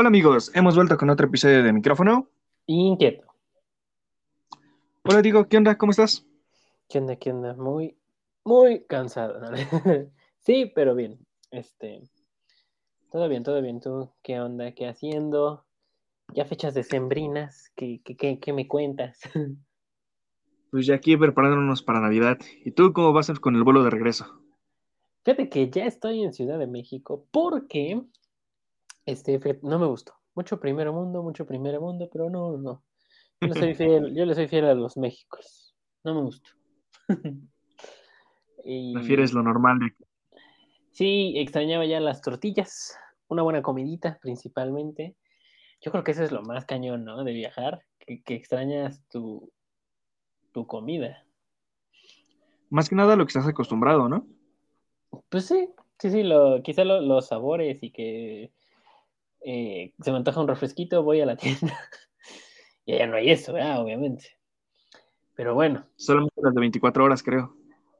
Hola amigos, hemos vuelto con otro episodio de micrófono. Inquieto. Hola Diego, ¿qué onda? ¿Cómo estás? ¿Qué onda? ¿Qué onda? Muy, muy cansado. ¿no? sí, pero bien. Este, todo bien, todo bien. ¿Tú qué onda? ¿Qué haciendo? Ya fechas decembrinas. ¿Qué, qué, qué, qué me cuentas? Pues ya aquí preparándonos para Navidad. ¿Y tú cómo vas con el vuelo de regreso? Fíjate que ya estoy en Ciudad de México porque este, no me gustó. Mucho primer mundo, mucho primer mundo, pero no, no. Yo le soy fiel, yo le soy fiel a los Méxicos. No me gustó. Y- ¿Prefieres lo normal de Sí, extrañaba ya las tortillas, una buena comidita principalmente. Yo creo que eso es lo más cañón, ¿no? De viajar, que, que extrañas tu, tu comida. Más que nada lo que estás acostumbrado, ¿no? Pues sí, sí, sí, lo, quizá lo- los sabores y que eh, se me antoja un refresquito, voy a la tienda. y allá no hay eso, ¿verdad? Obviamente. Pero bueno, Solamente las de 24 horas, creo.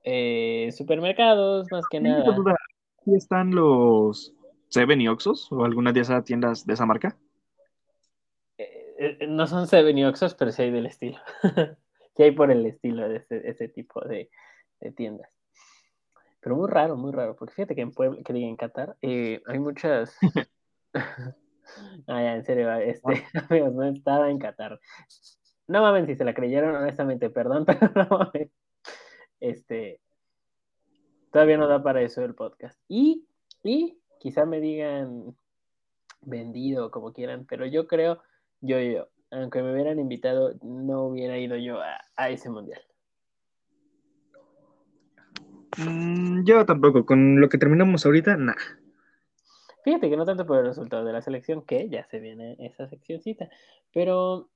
eh, supermercados, más que nada. duda, ¿Aquí están los Seven y Oxos o alguna de esas tiendas de esa marca? Eh, no son Seven y Oxxos, pero sí hay del estilo. sí hay por el estilo de ese, ese tipo de, de tiendas. Pero muy raro, muy raro, porque fíjate que en Puebla, que diga en Qatar, eh, hay muchas... ah, ya, en serio, este, amigos, no estaba en Qatar. No mames si se la creyeron, honestamente, perdón, pero no mames. Este, todavía no da para eso el podcast. Y, y quizá me digan vendido, como quieran, pero yo creo, yo, yo, aunque me hubieran invitado, no hubiera ido yo a, a ese mundial. Mm, yo tampoco, con lo que terminamos ahorita, nah. Fíjate que no tanto por el resultado de la selección, que ya se viene esa seccioncita, pero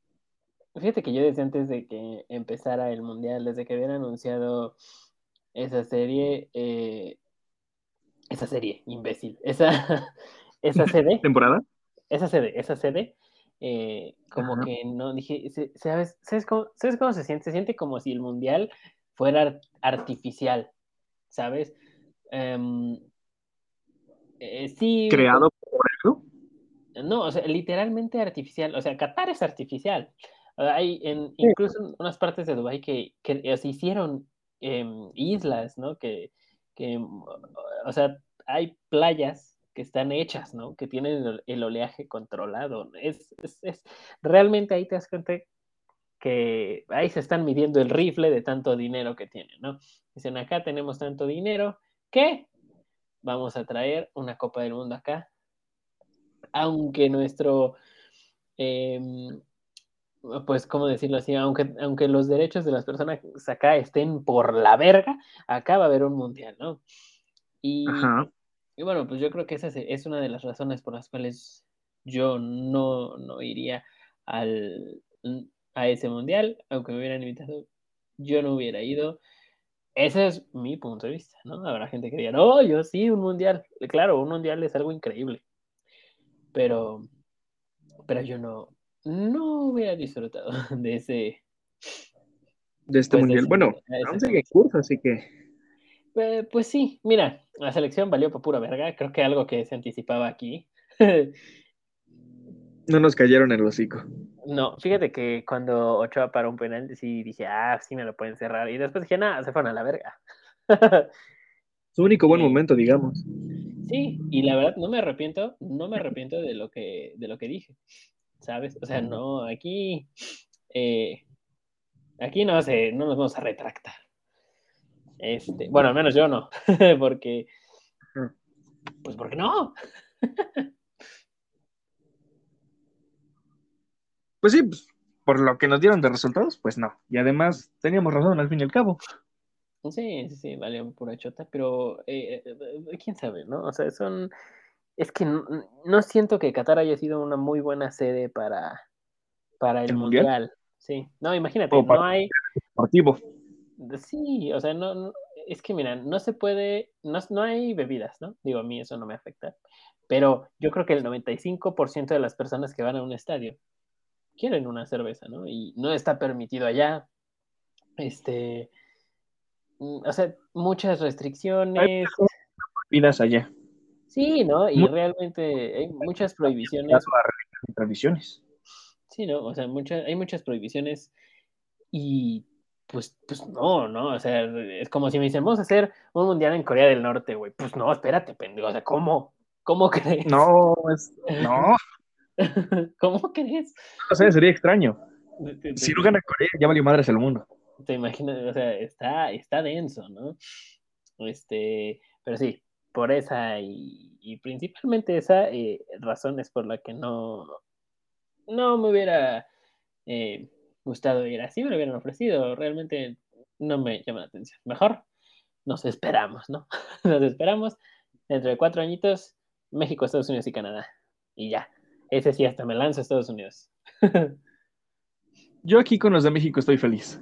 fíjate que yo desde antes de que empezara el mundial, desde que habían anunciado esa serie, eh, esa serie, imbécil, esa, esa CD, ¿Temporada? esa CD, esa CD, eh, como Ajá. que no, dije, ¿sabes, sabes, cómo, ¿sabes cómo se siente? Se siente como si el mundial fuera ar- artificial, ¿sabes? Em, eh, sí, ¿Creado por algo? No, o sea, literalmente artificial. O sea, Qatar es artificial. Sea, Hay en, incluso en unas partes de Dubái que, que se hicieron em, islas, ¿no? Que, que, em, o sea, hay playas que están hechas, ¿no? Que tienen el, el oleaje controlado. Es, es, es- realmente ahí te das cuenta que ahí se están midiendo el rifle de tanto dinero que tienen, ¿no? Dicen, acá tenemos tanto dinero que vamos a traer una Copa del Mundo acá aunque nuestro, eh, pues, ¿cómo decirlo así? Aunque, aunque los derechos de las personas acá estén por la verga, acá va a haber un mundial, ¿no? Y, y bueno, pues yo creo que esa es, es una de las razones por las cuales yo no, no iría al, a ese mundial, aunque me hubieran invitado, yo no hubiera ido. Ese es mi punto de vista, ¿no? Habrá gente que diga, no, yo sí, un mundial. Claro, un mundial es algo increíble pero, pero yo no, no hubiera disfrutado de ese, De este pues, de mundial. ese Bueno, aún sigue en curso, así que Eh, pues sí, mira, la selección valió por pura verga, creo que algo que se anticipaba aquí. no nos cayeron el hocico. no, fíjate que cuando Ochoa paró un penal, sí dije, ah, sí me lo pueden cerrar, y después dije, nada, se fueron a la verga. Su único buen Sí. momento, digamos. Sí, y la verdad no me arrepiento, no me arrepiento de lo que, de lo que dije, ¿sabes? O sea, no, aquí, eh, aquí no se, no nos vamos a retractar. Este, bueno, al menos yo no, porque, pues porque no. Pues sí, pues, por lo que nos dieron de resultados, pues no. Y además teníamos razón al fin y al cabo. Sí, sí, sí, vale pura chota, pero eh, eh, quién sabe, ¿no? O sea, son, es que no, no siento que Qatar haya sido una muy buena sede para, para el, ¿El mundial? mundial. Sí, no, imagínate, O para- no hay, Deportivo. Sí, o sea, no, no- es que mira, no se puede, no, no hay bebidas, ¿no? Digo, a mí eso no me afecta, pero yo creo que el 95% de las personas que van a un estadio quieren una cerveza, ¿no? Y no está permitido allá, este, mm, o sea, muchas restricciones, Vidas allá. Sí, ¿no? Y realmente hay muchas prohibiciones. tradiciones. Sí, ¿no? O sea, muchas, hay muchas prohibiciones y pues, pues no, ¿no? O sea, es como si me dicen, vamos a hacer un mundial en Corea del Norte, güey. Pues no, espérate, pendejo. O sea, ¿cómo? ¿Cómo crees? No, es, no. ¿Cómo crees? O sea, sería extraño. Si no gana Corea, ya valió madres el mundo. Te imaginas, o sea, está, está denso, ¿no? Este, pero sí, por esa y, principalmente esa eh, razón es por la que no, no me hubiera eh, gustado ir así, me lo hubieran ofrecido, realmente no me llama la atención. Mejor nos esperamos, ¿no? nos esperamos dentro de cuatro añitos, México, Estados Unidos y Canadá. Y ya, ese sí hasta me lanzo a Estados Unidos. Yo aquí con los de México estoy feliz.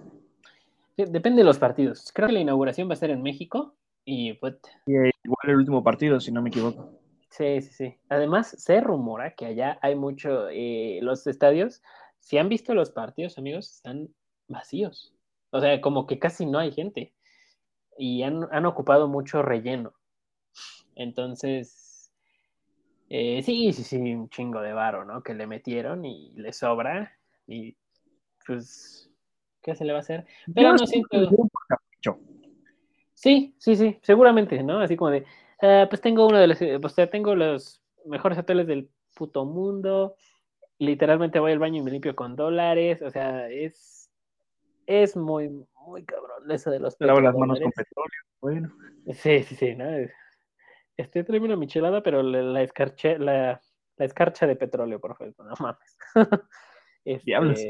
Depende de los partidos. Creo que la inauguración va a ser en México y pues... igual el último partido, si no me equivoco. Sí, sí, sí. Además, se rumora que allá hay mucho, eh, los estadios, si han visto los partidos, amigos, están vacíos. O sea, como que casi no hay gente. Y han, ocupado mucho relleno. Entonces, eh, sí, sí, sí, un chingo de varo, ¿no? Que le metieron y le sobra. Y pues, ¿qué se le va a hacer? Pero no siento... Sí, sí, sí, seguramente, ¿no? Así como de, ah, pues tengo uno de los, o sea, tengo los mejores hoteles del puto mundo, literalmente voy al baño y me limpio con dólares, o sea, es, es muy, muy cabrón eso de los Lavo las manos con petróleo, bueno. Sí, sí, sí, ¿no? Este, tráeme una michelada, pero la, escarcha, la, la escarcha de petróleo, por favor, no mames. este, Diablos.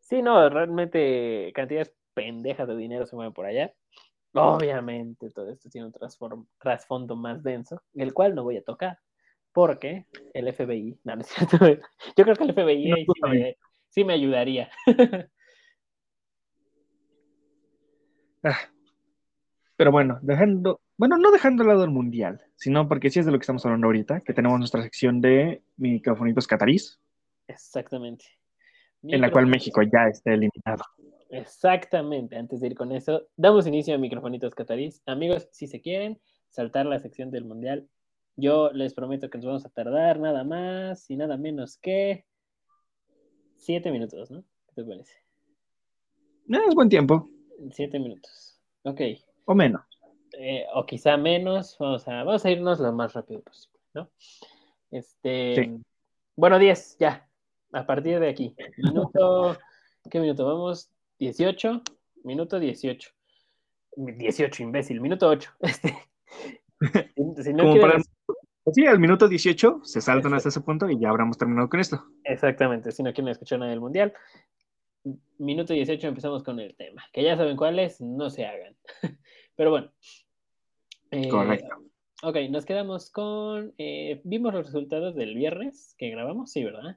Sí, no, realmente cantidades pendejas de dinero se mueven por allá. Obviamente todo esto tiene un trasfondo más denso, el cual no voy a tocar, porque el FBI, no, no es cierto, yo creo que el FBI sí, me, ayudaría. Ah, pero bueno, dejando, bueno, no dejando al lado el mundial, sino porque sí es de lo que estamos hablando ahorita, que tenemos nuestra sección de microfonitos catarís. Exactamente. En la cual México ya está eliminado. Exactamente, antes de ir con eso, damos inicio a Microfonitos Catarís. Amigos, si se quieren saltar la sección del Mundial, yo les prometo que nos vamos a tardar nada más y nada menos que siete minutos, ¿no? ¿Qué te parece? No, es buen tiempo. Siete minutos. Ok. O menos. Eh, o quizá menos. Vamos a, vamos a irnos lo más rápido posible, ¿no? Este. Bueno, diez, ya. A partir de aquí. Minuto. ¿Qué minuto? Vamos 18, minuto 18. 18, imbécil, minuto 8. Este, si no Sí, al minuto 18 se saltan hasta ese punto y ya habremos terminado con esto. Exactamente, si no quieren escuchar nada del Mundial. Minuto 18 empezamos con el tema. Que ya saben cuál es, no se hagan. Pero bueno. Eh, Correcto. Ok, nos quedamos con... Eh, vimos los resultados del viernes que grabamos, sí, ¿verdad?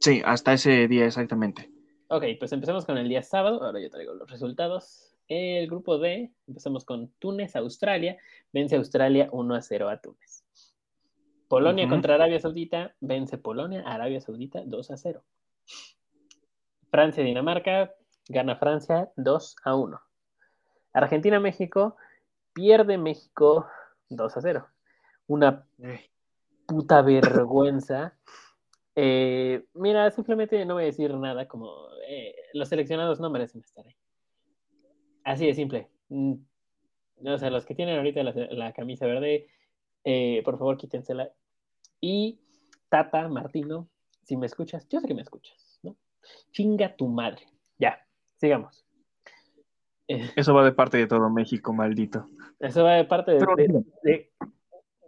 Sí, hasta ese día exactamente. Ok, pues empecemos con el día sábado. Ahora yo traigo los resultados. El grupo D, empezamos con Túnez, Australia. Vence Australia 1 a 0 a Túnez. Polonia contra Arabia Saudita. Vence Polonia, Arabia Saudita 2 a 0. Francia, Dinamarca. Gana Francia 2 a 1. Argentina, México. Pierde México 2 a 0. Una puta vergüenza eh, mira, simplemente no voy a decir nada como eh, los seleccionados no merecen estar ahí. Así de simple. Mm, o sea, los que tienen ahorita la, camisa verde, eh, por favor quítensela. Y Tata, Martino, si me escuchas, yo sé que me escuchas, ¿no? Chinga tu madre. Ya, sigamos. Eso va de parte de todo México, maldito. Eso va de parte de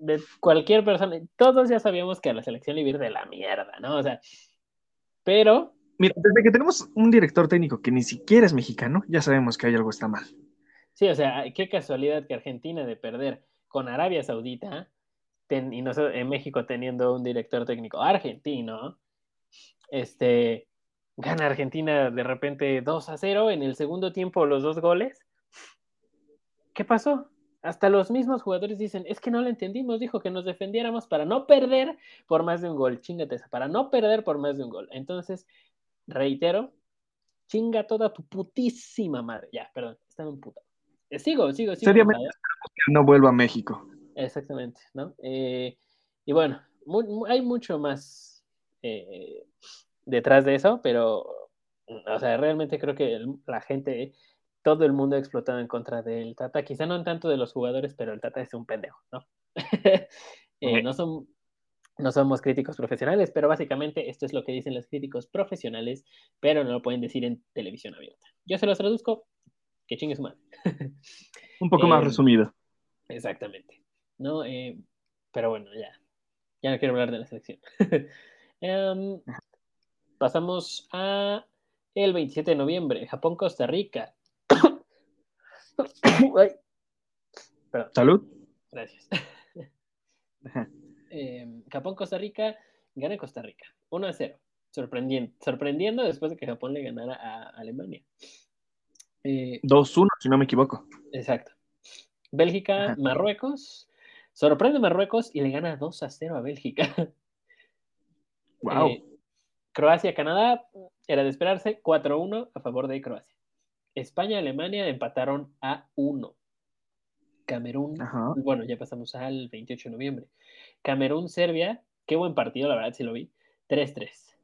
de cualquier persona, todos ya sabíamos que a la selección le iba de la mierda, ¿no? O sea, pero... Mira, desde que tenemos un director técnico que ni siquiera es mexicano, ya sabemos que hay algo está mal. Sí, o sea, qué casualidad que Argentina de perder con Arabia Saudita y nosotros en México teniendo un director técnico argentino, este, gana Argentina de repente 2 a 0 en el segundo tiempo los dos goles. ¿Qué pasó? Hasta los mismos jugadores dicen, es que no lo entendimos, dijo que nos defendiéramos para no perder por más de un gol. Chingate esa, para no perder por más de un gol. Entonces, reitero, chinga toda tu putísima madre. Ya, perdón, está en puta. Eh, sigo, sigo, sigo. Seriamente, que no vuelva a México. Exactamente, ¿no? Eh, y bueno, hay mucho más eh, detrás de eso, pero, o sea, realmente creo que la gente, todo el mundo ha explotado en contra del Tata, quizá no en tanto de los jugadores, pero el Tata es un pendejo, ¿no? Eh, no, son, no somos críticos profesionales, pero básicamente esto es lo que dicen los críticos profesionales, pero no lo pueden decir en televisión abierta. Yo se los traduzco, que chingue su madre. un poco más resumido. Exactamente. ¿no? pero bueno, ya, ya no quiero hablar de la selección. Em, pasamos a el 27 de noviembre, Japón-Costa Rica. Salud. Gracias. Em, Japón-Costa Rica, gana Costa Rica, 1 a 0. Sorprendiendo, sorprendiendo después de que Japón le ganara a Alemania. 2-1, eh, si no me equivoco. Exacto. Bélgica, Marruecos. Sorprende Marruecos y le gana 2 a 0 a Bélgica. Wow. Eh, Croacia-Canadá era de esperarse 4-1 a favor de Croacia. España-Alemania empataron a 1. Camerún, bueno, ya pasamos al 28 de noviembre. Camerún-Serbia, qué buen partido, la verdad, sí lo vi. 3-3.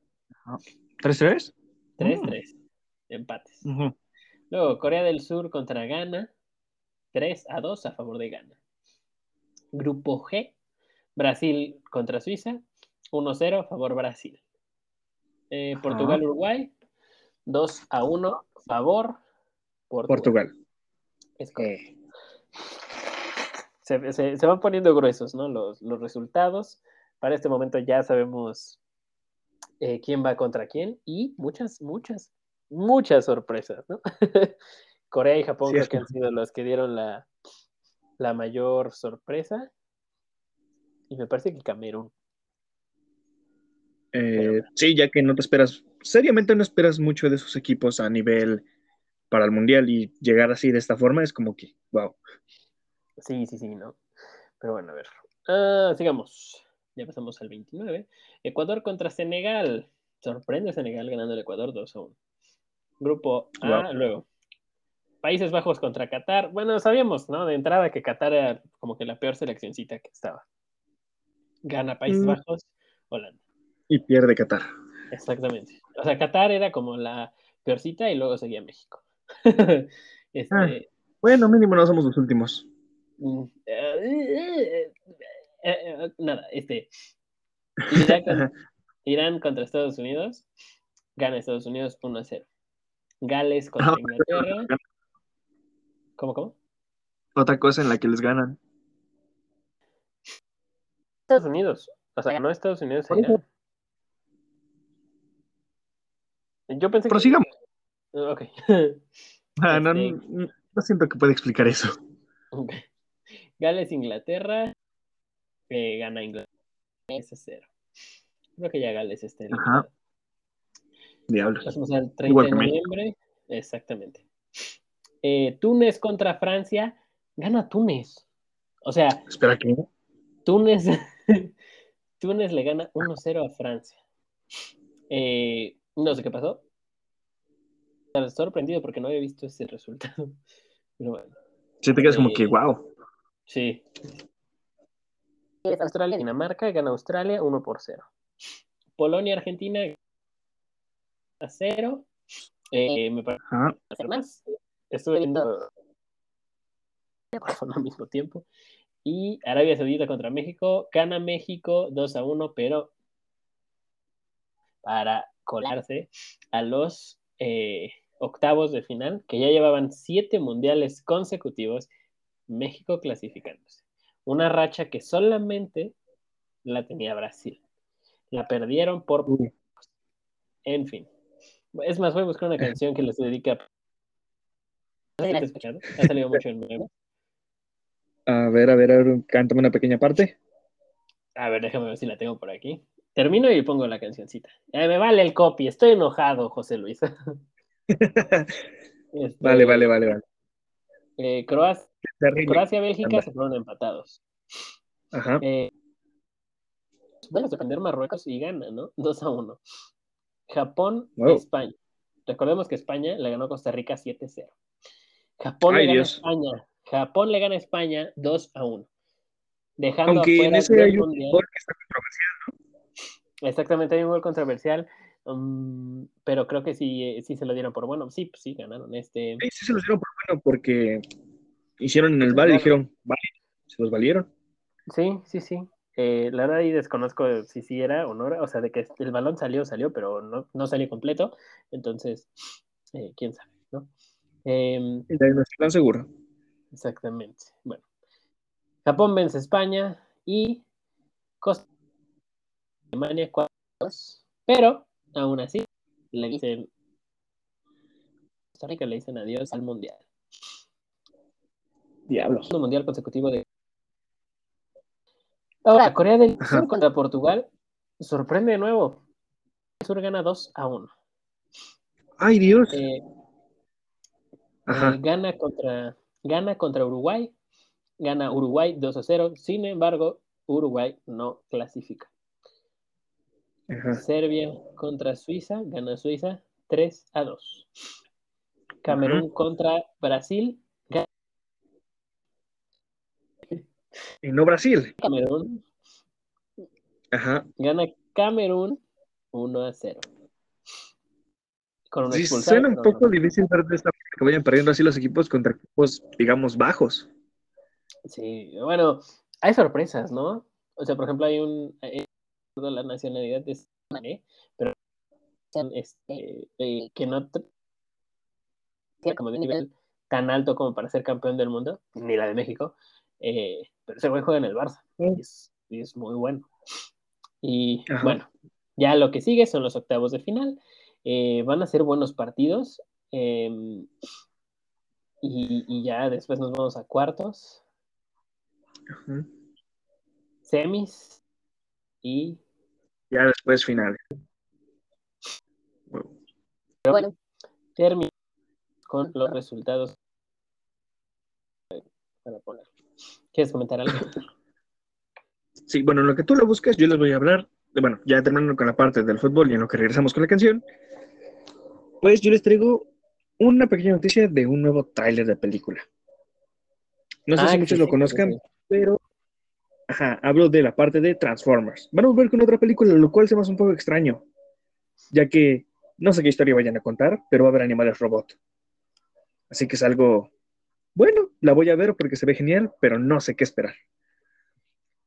¿3-3? 3-3. Empates. Luego, Corea del Sur contra Ghana, 3 a 2 a favor de Ghana. Grupo G, Brasil contra Suiza, 1-0 a favor Brasil. Eh, Portugal-Uruguay, 2 a 1 favor Portugal. Es se, van poniendo gruesos, ¿no? Los, resultados. Para este momento ya sabemos eh, quién va contra quién y muchas, muchas, muchas sorpresas, ¿no? Corea y Japón creo que han sido los que dieron la, la mayor sorpresa. Y me parece que Camerún. Eh, sí, ya que no te esperas, seriamente no esperas mucho de esos equipos a nivel para el Mundial y llegar así de esta forma es como que, wow. Sí, sí, sí, ¿no? Pero bueno, a ver. Ah, sigamos. Ya pasamos al 29. Ecuador contra Senegal. Sorprende Senegal ganando el Ecuador 2 a 1. Grupo A, luego. Países Bajos contra Qatar. Bueno, sabíamos, ¿no? De entrada que Qatar era como que la peor seleccioncita que estaba. Gana Países mm. Bajos, Holanda. Y pierde Qatar. Exactamente. O sea, Qatar era como la peorcita y luego seguía México. este... Ah, bueno, mínimo no somos los últimos. Mm, eh, eh, eh, nada, este. Irán, contra Estados Unidos. Gana Estados Unidos 1 a 0. Gales contra ah, Inglaterra. ¿Cómo, cómo? Otra cosa en la que les ganan. Estados Unidos. O sea, no Estados Unidos. Yo pensé que. Ok. Ah, no, este no, siento que pueda explicar eso. Gales, Inglaterra. Que gana Inglaterra. Ese cero. Creo que ya Gales está en Ajá. Diablos. Pasamos al 30 de noviembre. Exactamente. Eh, Túnez contra Francia, gana Túnez. O sea, espera que Túnez, Túnez le gana 1-0 a Francia. Eh, no sé qué pasó. Sorprendido porque no había visto ese resultado. Pero bueno. Sí, te quedas como que, wow. Eh, sí. Australia, Dinamarca, gana Australia 1 por 0. Polonia, Argentina a 0. me parece más estuve viendo al mismo tiempo. Y Arabia Saudita contra México, gana México 2 a 1, pero para colarse a los eh, octavos de final, que ya llevaban siete mundiales consecutivos, México clasificándose. Una racha que solamente la tenía Brasil. La perdieron por... En fin. Es más, voy a buscar una canción que les dedique a ha salido mucho en nuevo. A ver, a ver, a ver, cántame una pequeña parte. A ver, déjame ver si la tengo por aquí. Termino y pongo la cancioncita. me vale el copy, estoy enojado, José Luis. Este, vale, vale, vale, vale. Eh, Croacia, Croacia, Bélgica se fueron empatados. Ajá. Eh, bueno, defender Marruecos y gana, ¿no? 2 a 1. Japón, España. Recordemos que España le ganó a Costa Rica 7-0. Japón le gana a España. Japón le gana a España 2 a 1. Dejando Aunque en afuera ese del hay un Mundial. gol que está controversial. Exactamente, hay un gol controversial, um, pero creo que sí, eh, sí se lo dieron por bueno. Sí, pues sí, ganaron. Este, Sí, sí se los dieron por bueno porque hicieron en el Sí, bar y dijeron, vale, se los valieron. sí, sí, sí. Eh, la verdad ahí desconozco si sí era o no era, o sea, de que el balón salió, salió, pero no, no salió completo. Entonces, eh, quién sabe, ¿no? Ahí no seguro. Exactamente. Bueno. Japón vence a España y Costa Alemania 4-2. Pero, aún así, le dicen Costa Rica le dicen adiós al Mundial. Diablos. Segundo Mundial consecutivo de Ahora, Corea del Ajá. Sur contra Portugal sorprende de nuevo. El Sur gana 2 a 1. Ay, Dios. Eh, Ajá. eh, gana contra gana contra Uruguay. Gana Uruguay 2 a 0. Sin embargo, Uruguay no clasifica. Ajá. Serbia contra Suiza, gana Suiza 3 a 2. Camerún contra Brasil, gana Y no Brasil. Camerún, Ajá. gana Camerún 1 a 0. Con un Sí, suena un poco no. difícil ver de esta que vayan perdiendo así los equipos contra equipos, digamos, bajos. Sí, bueno, hay sorpresas, ¿no? O sea, por ejemplo, hay un. Eh, la nacionalidad de pero este, eh, que no como de nivel tan alto como para ser campeón del mundo, ni la de México, eh, pero ese güey juega en el Barça y es, y es muy bueno. Y Ajá. bueno, ya lo que sigue son los octavos de final. Eh, van a ser buenos partidos. eh, y, y ya después nos vamos a cuartos, Ajá. semis y Ya después finales. Bueno, bueno, termino con los resultados. Para poner. ¿Quieres comentar algo? Sí, bueno, en lo que tú lo buscas, yo les voy a hablar. de- bueno, ya terminando con la parte del fútbol y en lo que regresamos con la canción, pues yo les traigo una pequeña noticia de un nuevo tráiler de película. No sé Ah, si muchos sí, lo conozcan, sí. pero ajá, hablo de la parte de Transformers. Van a volver con otra película, lo cual se me hace un poco extraño, ya que no sé qué historia vayan a contar, pero va a haber animales robot. Así que es algo bueno, la voy a ver porque se ve genial, pero no sé qué esperar.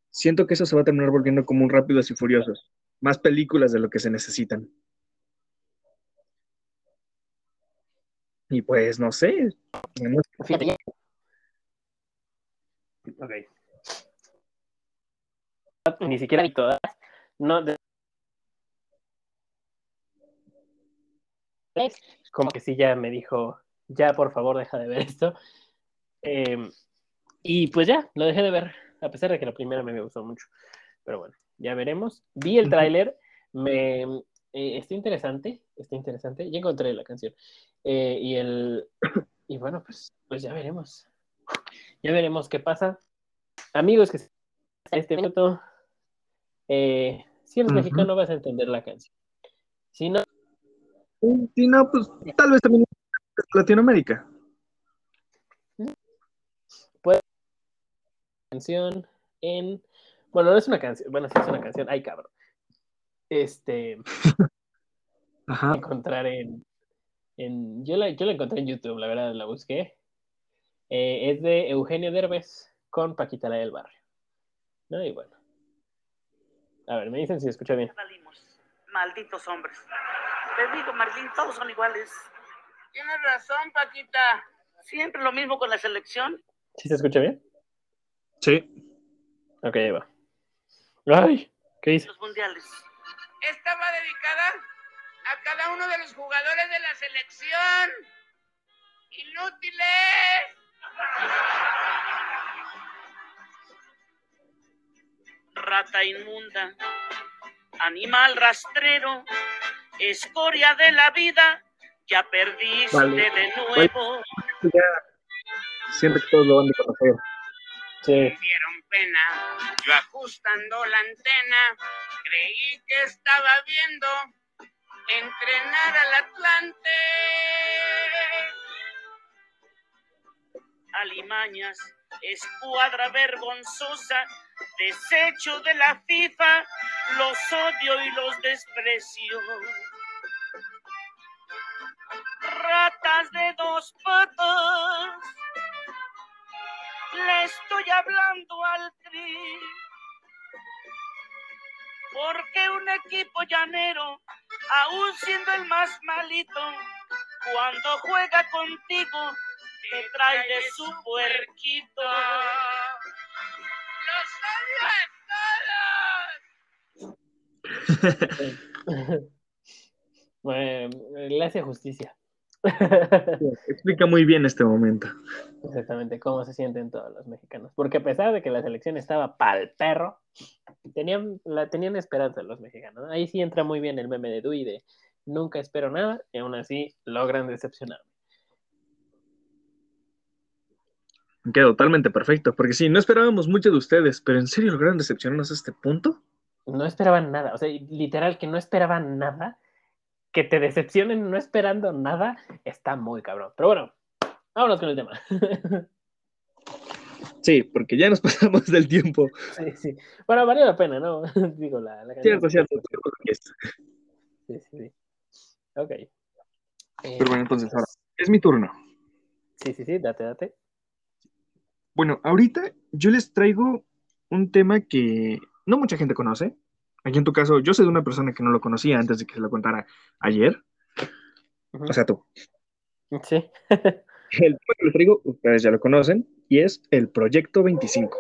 Siento que eso se va a terminar volviendo como un Rápidos y Furiosos, más películas de lo que se necesitan. Y pues no sé. Ok. Ni siquiera vi todas. No, de- Como que sí, ya me dijo, ya por favor deja de ver esto. Eh, y pues ya, lo dejé de ver, a pesar de que la primera me gustó mucho. Pero bueno, ya veremos. Vi el tráiler, me eh, está interesante, está interesante. Ya encontré la canción. Eh, y el y bueno, pues, pues ya veremos. Ya veremos qué pasa. Amigos que este minuto, eh, si eres Ujú. mexicano vas a entender la canción. Si no, Si no, pues tal vez también Latinoamérica. canción en. Bueno, no es una canción. Bueno, sí es una canción. Ay, cabrón. Este. Ajá. Encontrar en. en yo, la, yo la encontré en YouTube, la verdad, la busqué. Eh, es de Eugenio Derbez con Paquita la del Barrio. ¿No? Y bueno. A ver, me dicen si escucha bien. salimos. Malditos hombres. Les digo, Marlín, todos son iguales. Tienes razón, Paquita. Siempre lo mismo con la selección. ¿Sí se escucha bien? Sí. Ok, ahí va. Ay, ¿qué dice? Los mundiales. Esta va dedicada a cada uno de los jugadores de la selección. ¡Inútiles! Rata inmunda. Animal rastrero. Escoria de la vida. Ya perdiste Vale. de nuevo. Ya que todos lo van a conocer. Sí. Dieron pena. Yo ajustando la antena, creí que estaba viendo entrenar al Atlante. Alimañas. Escuadra vergonzosa. Desecho de la FIFA, los odio y los desprecio. Ratas de dos patas, le estoy hablando al tri. Porque un equipo llanero, aún siendo el más malito, cuando juega contigo, te trae de su puerquito. Bueno, le hace justicia. Explica muy bien este momento. Exactamente, cómo se sienten todos los mexicanos. Porque a pesar de que la selección estaba pa'l perro, tenían, la, tenían esperanza los mexicanos. ¿no? Ahí sí entra muy bien el meme de Dui de nunca espero nada y aún así logran decepcionarme. Queda totalmente perfecto, porque sí, no esperábamos mucho de ustedes, pero ¿en serio lograron decepcionarnos a este punto? No esperaban nada, o sea, literal que no esperaban nada, que te decepcionen no esperando nada, está muy cabrón. Pero bueno, vámonos con el tema. Sí, porque ya nos pasamos del tiempo. sí, sí. Bueno, valió la pena, ¿no? Digo, la, la Cierto, cierto. Sí, sí, sí. Ok. Eh, Pero bueno, entonces ahora, es mi turno. Sí, sí, sí, date, date. Bueno, ahorita yo les traigo un tema que no mucha gente conoce. Aquí en tu caso, yo soy de una persona que no lo conocía antes de que se lo contara ayer. O sea, tú. Sí. El tema que les traigo, ustedes ya lo conocen, y es el Proyecto 25.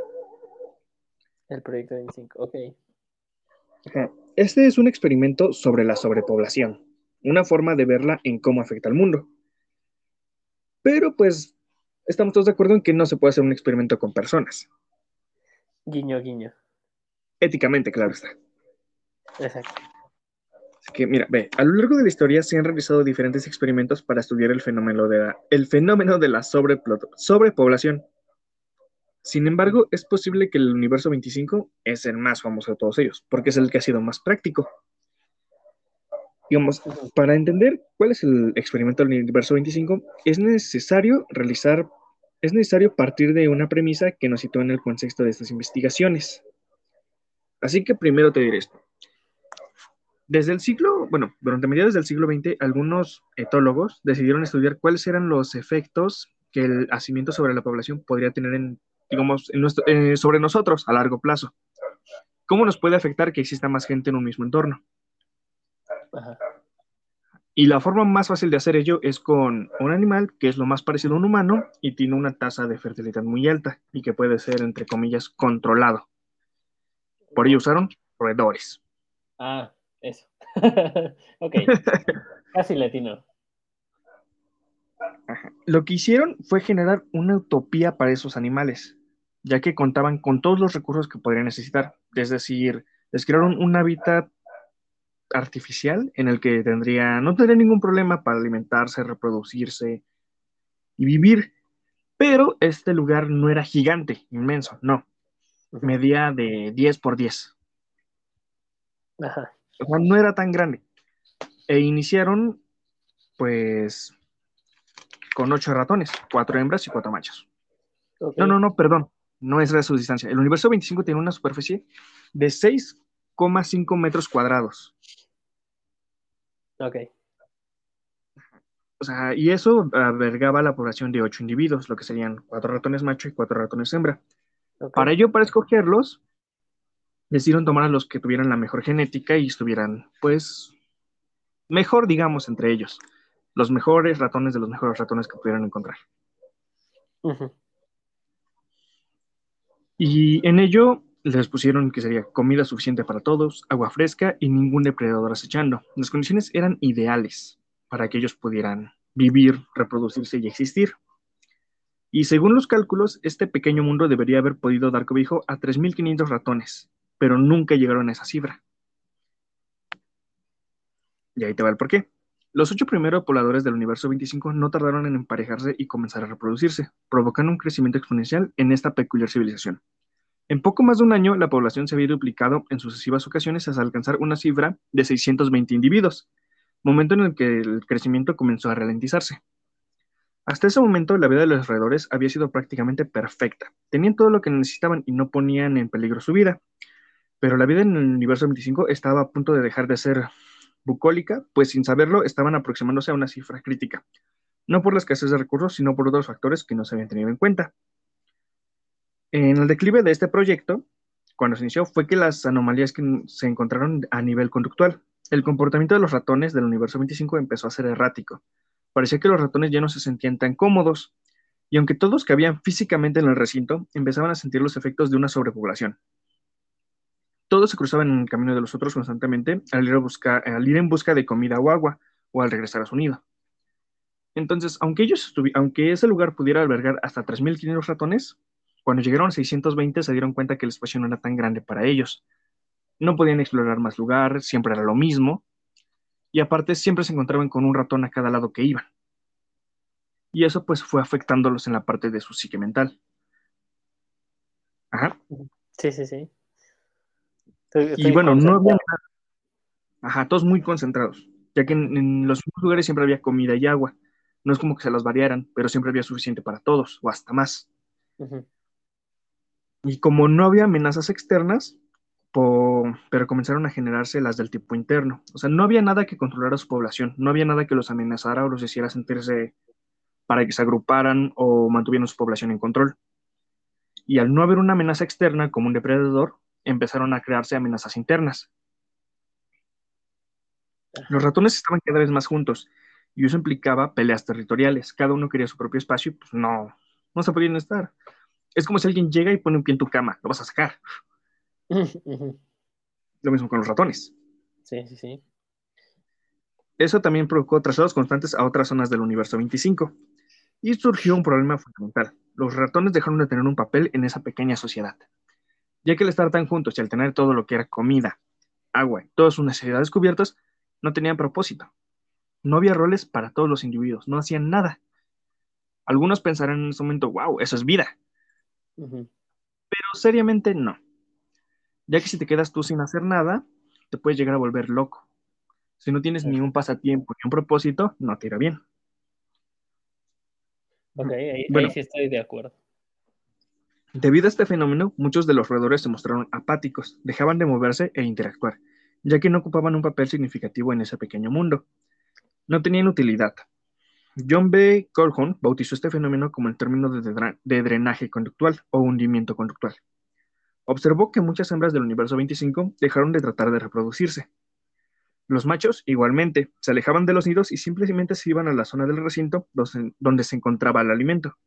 El proyecto 25, ok. Ajá. Este es un experimento sobre la sobrepoblación, una forma de verla en cómo afecta al mundo. Pero pues estamos todos de acuerdo en que no se puede hacer un experimento con personas. Guiño, guiño. Éticamente, claro está. Exacto. Así que mira, ve, a lo largo de la historia se han realizado diferentes experimentos para estudiar el fenómeno de la, el fenómeno de la sobrepoblación. Sin embargo, es posible que el universo 25 es el más famoso de todos ellos, porque es el que ha sido más práctico. Digamos, para entender cuál es el experimento del universo 25, es necesario realizar, es necesario partir de una premisa que nos sitúa en el contexto de estas investigaciones. Así que primero te diré esto. Desde el siglo, bueno, durante mediados del siglo XX, algunos etólogos decidieron estudiar cuáles eran los efectos que el hacimiento sobre la población podría tener en, digamos, en nuestro- eh, sobre nosotros a largo plazo. ¿Cómo nos puede afectar que exista más gente en un mismo entorno? Ajá. Y la forma más fácil de hacer ello es con un animal que es lo más parecido a un humano y tiene una tasa de fertilidad muy alta y que puede ser, entre comillas, controlado. Por ello usaron roedores. Ah, eso. ok. Casi latino. Lo que hicieron fue generar una utopía para esos animales, ya que contaban con todos los recursos que podrían necesitar. Es decir, les crearon un hábitat artificial en el que tendría, no tendría ningún problema para alimentarse, reproducirse y vivir. Pero este lugar no era gigante, inmenso, no. Medía de 10 por 10. Ajá. O sea, no era tan grande. E iniciaron, pues, con ocho ratones, cuatro hembras y cuatro machos. No, no, no, perdón. No es la su distancia. El universo 25 tiene una superficie de 6,5 metros cuadrados. Ok. O sea, y eso albergaba la población de ocho individuos, lo que serían cuatro ratones macho y cuatro ratones hembra. Para ello, para escogerlos, decidieron tomar a los que tuvieran la mejor genética y estuvieran, pues, mejor, digamos, entre ellos. Los mejores ratones de los mejores ratones que pudieran encontrar. Ujú. Y en ello les pusieron que sería comida suficiente para todos, agua fresca y ningún depredador acechando. Las condiciones eran ideales para que ellos pudieran vivir, reproducirse y existir. Y según los cálculos, este pequeño mundo debería haber podido dar cobijo a 3.500 ratones, pero nunca llegaron a esa cifra. Y ahí te va el porqué. Los ocho primeros pobladores del universo 25 no tardaron en emparejarse y comenzar a reproducirse, provocando un crecimiento exponencial en esta peculiar civilización. En poco más de un año, la población se había duplicado en sucesivas ocasiones hasta alcanzar una cifra de 620 individuos, momento en el que el crecimiento comenzó a ralentizarse. Hasta ese momento, la vida de los roedores había sido prácticamente perfecta. Tenían todo lo que necesitaban y no ponían en peligro su vida. Pero la vida en el universo 25 estaba a punto de dejar de ser bucólica, pues sin saberlo estaban aproximándose a una cifra crítica. No por la escasez de recursos, sino por otros factores que no se habían tenido en cuenta. En el declive de este proyecto, cuando se inició, fue que las anomalías que se encontraron a nivel conductual. El comportamiento de los ratones del universo 25 empezó a ser errático Parecía que los ratones ya no se sentían tan cómodos, y aunque todos cabían físicamente en el recinto, empezaban a sentir los efectos de una sobrepoblación. Todos se cruzaban en el camino de los otros constantemente al ir, al ir en busca de comida o agua, o al regresar a su nido. Entonces, aunque, ellos aunque ese lugar pudiera albergar hasta 3.500 ratones, cuando llegaron a 620 se dieron cuenta que el espacio no era tan grande para ellos. No podían explorar más lugar, siempre era lo mismo, y aparte siempre se encontraban con un ratón a cada lado que iban. Y eso pues fue afectándolos en la parte de su psique mental. Ajá. Sí, sí, sí. y bueno, no había nada. Ajá, todos muy concentrados, ya que en, los lugares siempre había comida y agua. No es como que se las variaran, pero siempre había suficiente para todos, o hasta más. Y como no había amenazas externas, pero comenzaron a generarse las del tipo interno. O sea, no había nada que controlara su población, no había nada que los amenazara o los hiciera sentirse para que se agruparan o mantuvieran su población en control. Y al no haber una amenaza externa como un depredador, empezaron a crearse amenazas internas. Los ratones estaban cada vez más juntos y eso implicaba peleas territoriales. Cada uno quería su propio espacio y pues no, no se podían estar. Es como si alguien llega y pone un pie en tu cama, lo vas a sacar. Lo mismo con los ratones. Sí, sí, sí. Eso también provocó traslados constantes a otras zonas del universo 25. Y surgió un problema fundamental. Los ratones dejaron de tener un papel en esa pequeña sociedad. Ya que al estar tan juntos y al tener todo lo que era comida, agua y todas sus necesidades cubiertas, no tenían propósito. No había roles para todos los individuos, no hacían nada. Algunos pensarán en ese momento, wow, eso es vida. Pero seriamente no ya que si te quedas tú sin hacer nada, te puedes llegar a volver loco. Si no tienes ni un pasatiempo ni un propósito, no te irá bien. Ok, ahí, sí estoy de acuerdo. Debido a este fenómeno, muchos de los roedores se mostraron apáticos, dejaban de moverse e interactuar, ya que no ocupaban un papel significativo en ese pequeño mundo. No tenían utilidad. John B. Colhoun bautizó este fenómeno como el término de drenaje conductual o hundimiento conductual observó que muchas hembras del universo 25 dejaron de tratar de reproducirse. Los machos, igualmente, se alejaban de los nidos y simplemente se iban a la zona del recinto donde se encontraba el alimento.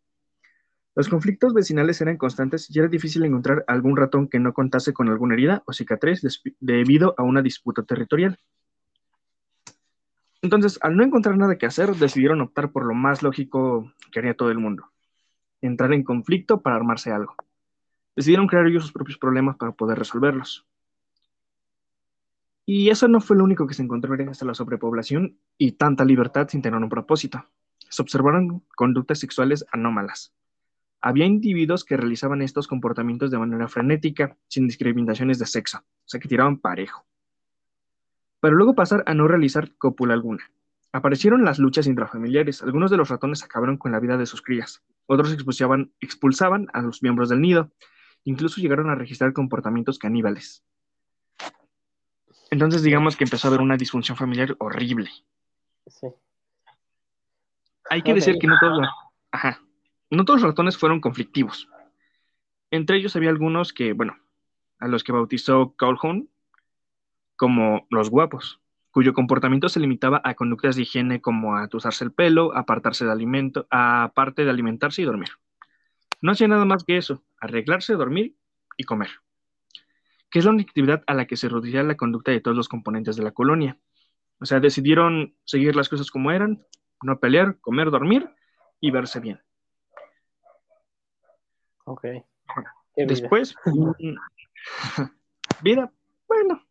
Los conflictos vecinales eran constantes y era difícil encontrar algún ratón que no contase con alguna herida o cicatriz debido a una disputa territorial. Entonces, al no encontrar nada que hacer, decidieron optar por lo más lógico que haría todo el mundo, entrar en conflicto para armarse algo decidieron crear ellos sus propios problemas para poder resolverlos. Y eso no fue lo único que se encontró gracias a la sobrepoblación y tanta libertad sin tener un propósito. Se observaron conductas sexuales anómalas. Había individuos que realizaban estos comportamientos de manera frenética, sin discriminaciones de sexo, o sea que tiraban parejo. Para luego pasar a no realizar cópula alguna. Aparecieron las luchas intrafamiliares. Algunos de los ratones acabaron con la vida de sus crías. Otros expulsaban, expulsaban a los miembros del nido Incluso llegaron a registrar comportamientos caníbales. Entonces digamos que empezó a haber una disfunción familiar horrible. Sí. Hay que decir que no todos, no todos los ratones fueron conflictivos. Entre ellos había algunos que, bueno, a los que bautizó Calhoun como los guapos, cuyo comportamiento se limitaba a conductas de higiene como a tusarse el pelo, apartarse de alimento, aparte de alimentarse y dormir. No hacía nada más que eso, arreglarse, dormir y comer, que es la única actividad a la que se reducía la conducta de todos los componentes de la colonia. O sea, decidieron seguir las cosas como eran, no pelear, comer, dormir y verse bien. Ok. Después, vida, bueno,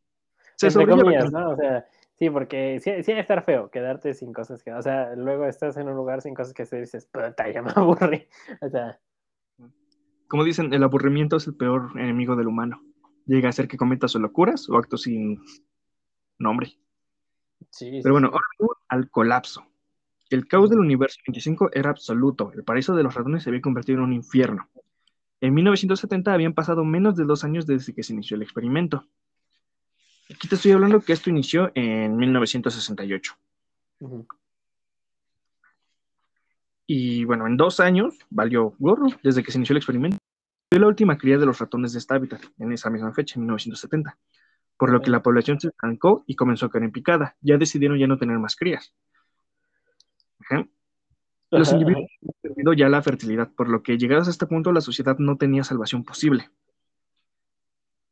se. ¿no? O sea, sí, porque sí, sí estar feo quedarte sin cosas que, o sea, luego estás en un lugar sin cosas que hacer y dices, puta, ya me aburrí. O sea, como dicen, el aburrimiento es el peor enemigo del humano. Llega a ser que cometas locuras o actos sin nombre. Sí, Pero bueno, ahora al colapso. El caos del universo 25 era absoluto. El paraíso de los ratones se había convertido en un infierno. En 1970 habían pasado menos de dos años desde que se inició el experimento. Aquí te estoy hablando que esto inició en 1968. Ujú. Y bueno, en dos años valió gorro desde que se inició el experimento. Fue la última cría de los ratones de este hábitat, en esa misma fecha, en 1970. Por lo que la población se estancó y comenzó a caer en picada. Ya decidieron ya no tener más crías. Ajá. Los Ajá, individuos habían perdido ya la fertilidad, por lo que llegados a este punto la sociedad no tenía salvación posible.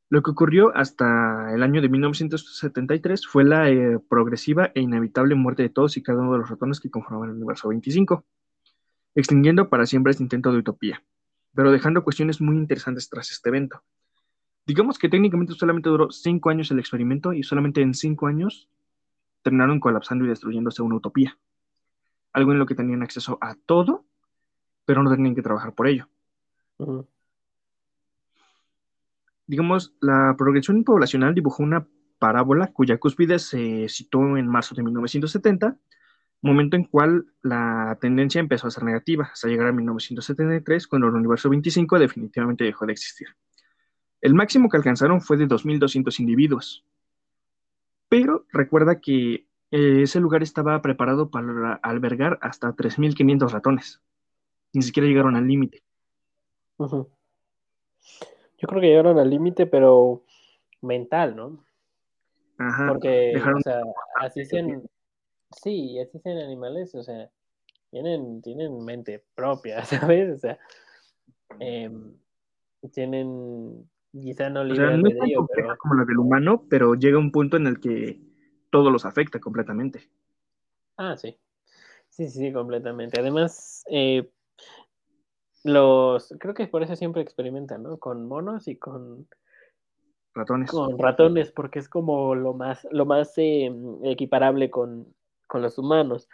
Lo que ocurrió hasta el año de 1973 fue la eh, progresiva e inevitable muerte de todos y cada uno de los ratones que conformaban el universo 25, extinguiendo para siempre este intento de utopía, pero dejando cuestiones muy interesantes tras este evento. Digamos que técnicamente solamente duró cinco años el experimento y solamente en cinco años terminaron colapsando y destruyéndose una utopía. Algo en lo que tenían acceso a todo, pero no tenían que trabajar por ello. Digamos, la progresión poblacional dibujó una parábola cuya cúspide se situó en marzo de 1970, momento en cual la tendencia empezó a ser negativa, hasta llegar a 1973, cuando el universo 25 definitivamente dejó de existir. El máximo que alcanzaron fue de 2.200 individuos. Pero recuerda que eh, ese lugar estaba preparado para albergar hasta 3.500 ratones. Ni siquiera llegaron al límite. Ujú. Yo creo que llegaron al límite, pero mental, ¿no? Ajá. Porque, dejaron- o sea, así sean, sí, así sean animales, o sea, tienen, tienen mente propia, ¿sabes? O sea, em, tienen, quizá no O libre sea, no es tan pero como la del humano, pero llega un punto en el que todo los afecta completamente. Ah, sí. Sí, sí, sí, completamente. Además, eh, los, creo que por eso siempre experimentan, ¿no? Con monos y con, Ratones. con ratones, porque es como lo más, lo más eh, equiparable con, con los humanos.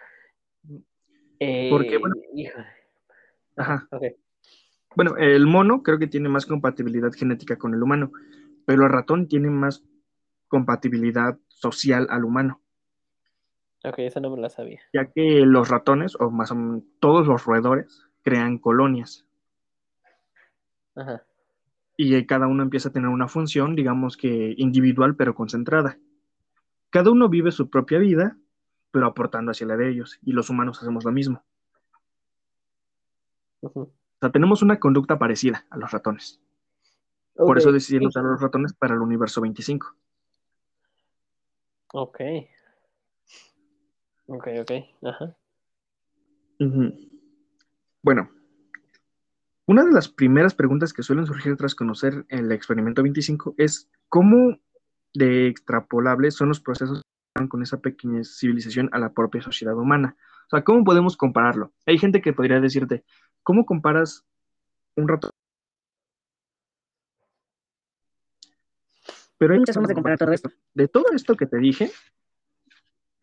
Eh, Porque, bueno-. Ajá. Ok. Bueno, el mono creo que tiene más compatibilidad genética con el humano, pero el ratón tiene más compatibilidad social al humano, Ok, esa no me la sabía. ya que los ratones, o más o menos todos los roedores, crean colonias Ajá. y cada uno empieza a tener una función, digamos que individual, pero concentrada. Cada uno vive su propia vida, pero aportando hacia la de ellos, y los humanos hacemos lo mismo. Ujú. O sea, tenemos una conducta parecida a los ratones. Por eso decidieron usar a los ratones para el universo 25. Ok. Ok, ok. Ajá. Bueno, una de las primeras preguntas que suelen surgir tras conocer el experimento 25 es cómo de extrapolables son los procesos que van con esa pequeña civilización a la propia sociedad humana. O sea, ¿cómo podemos compararlo? Hay gente que podría decirte, ¿cómo comparas un ratón? Pero hay muchas formas de comparar todo esto. De todo esto que te dije,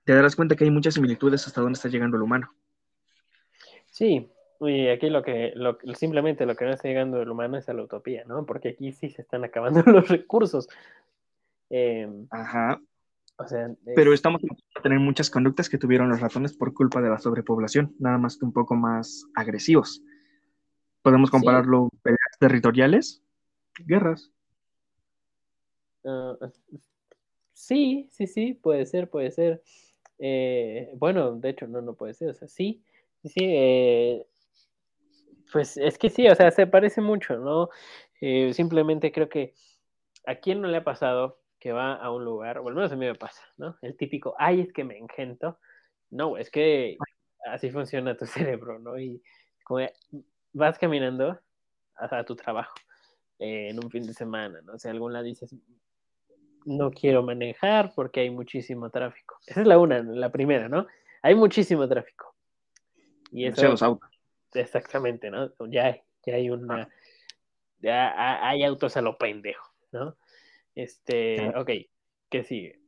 te darás cuenta que hay muchas similitudes hasta dónde está llegando el humano. Sí, y aquí lo que, lo, simplemente lo que no está llegando el humano es a la utopía, ¿no? Porque aquí sí se están acabando los recursos. Eh, Ajá. o sea, Pero estamos a tener muchas conductas que tuvieron los ratones por culpa de la sobrepoblación, nada más que un poco más agresivos. Podemos compararlo peleas territoriales, guerras. ah, sí, sí, sí, puede ser, puede ser. Eh, bueno, de hecho, no, no puede ser, o sea, sí, sí, sí, eh, pues es que sí, o sea, se parece mucho, ¿no? Eh, simplemente creo que a quién no le ha pasado que va a un lugar, o al menos a mí me pasa, ¿no? El típico, ay, es que me engento. No, es que así funciona tu cerebro, ¿no? Y como vas caminando a, a tu trabajo eh, en un fin de semana, ¿no? O sea, algún lado dices, no quiero manejar porque hay muchísimo tráfico. Esa es la una, la primera, ¿no? Hay muchísimo tráfico. Y eso, Demasiados autos. Exactamente, ¿no? Ya, ya hay una, ya ha- hay autos a lo pendejo, ¿no? Este, ok, ¿qué sigue?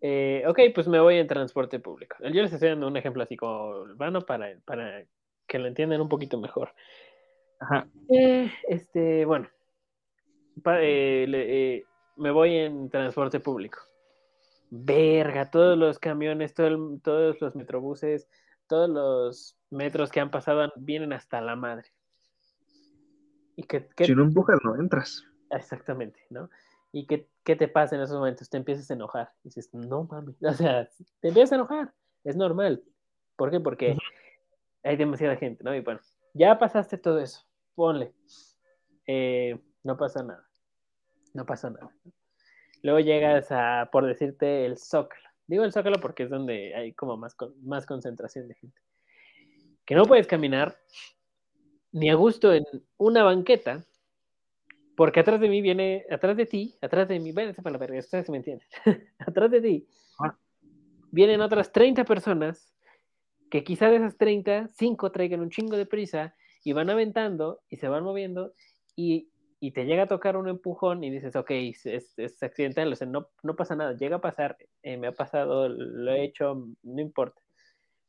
Eh, ok, pues me voy en transporte público. Yo les estoy dando un ejemplo así como urbano para, para que lo entiendan un poquito mejor. Ajá. Eh, este, bueno, eh, le- eh, me voy en transporte público. Verga, todos los camiones, todo el- todos los metrobuses, todos los metros que han pasado vienen hasta la madre. Y que, si no empujas, no entras. Exactamente, ¿no? ¿Y qué, qué, te pasa en esos momentos? Te empiezas a enojar. Y dices, no mames. O sea, te empiezas a enojar. Es normal. ¿Por qué? Porque hay demasiada gente, ¿no? Y bueno, ya pasaste todo eso. Ponle. Eh, no pasa nada. No pasa nada. Luego llegas a, por decirte, el Zócalo. Digo el Zócalo porque es donde hay como más, más concentración de gente. Que no puedes caminar ni a gusto en una banqueta, porque atrás de mí viene, atrás de ti, atrás de mí, váyanse para la verga, ustedes me entienden, atrás de ti ah. vienen otras 30 personas que quizá de esas 30, 5 traigan un chingo de prisa y van aventando y se van moviendo y, y te llega a tocar un empujón y dices, ok, es, es accidental, o sea, no, no, pasa nada, llega a pasar, eh, me ha pasado, lo he hecho, no importa,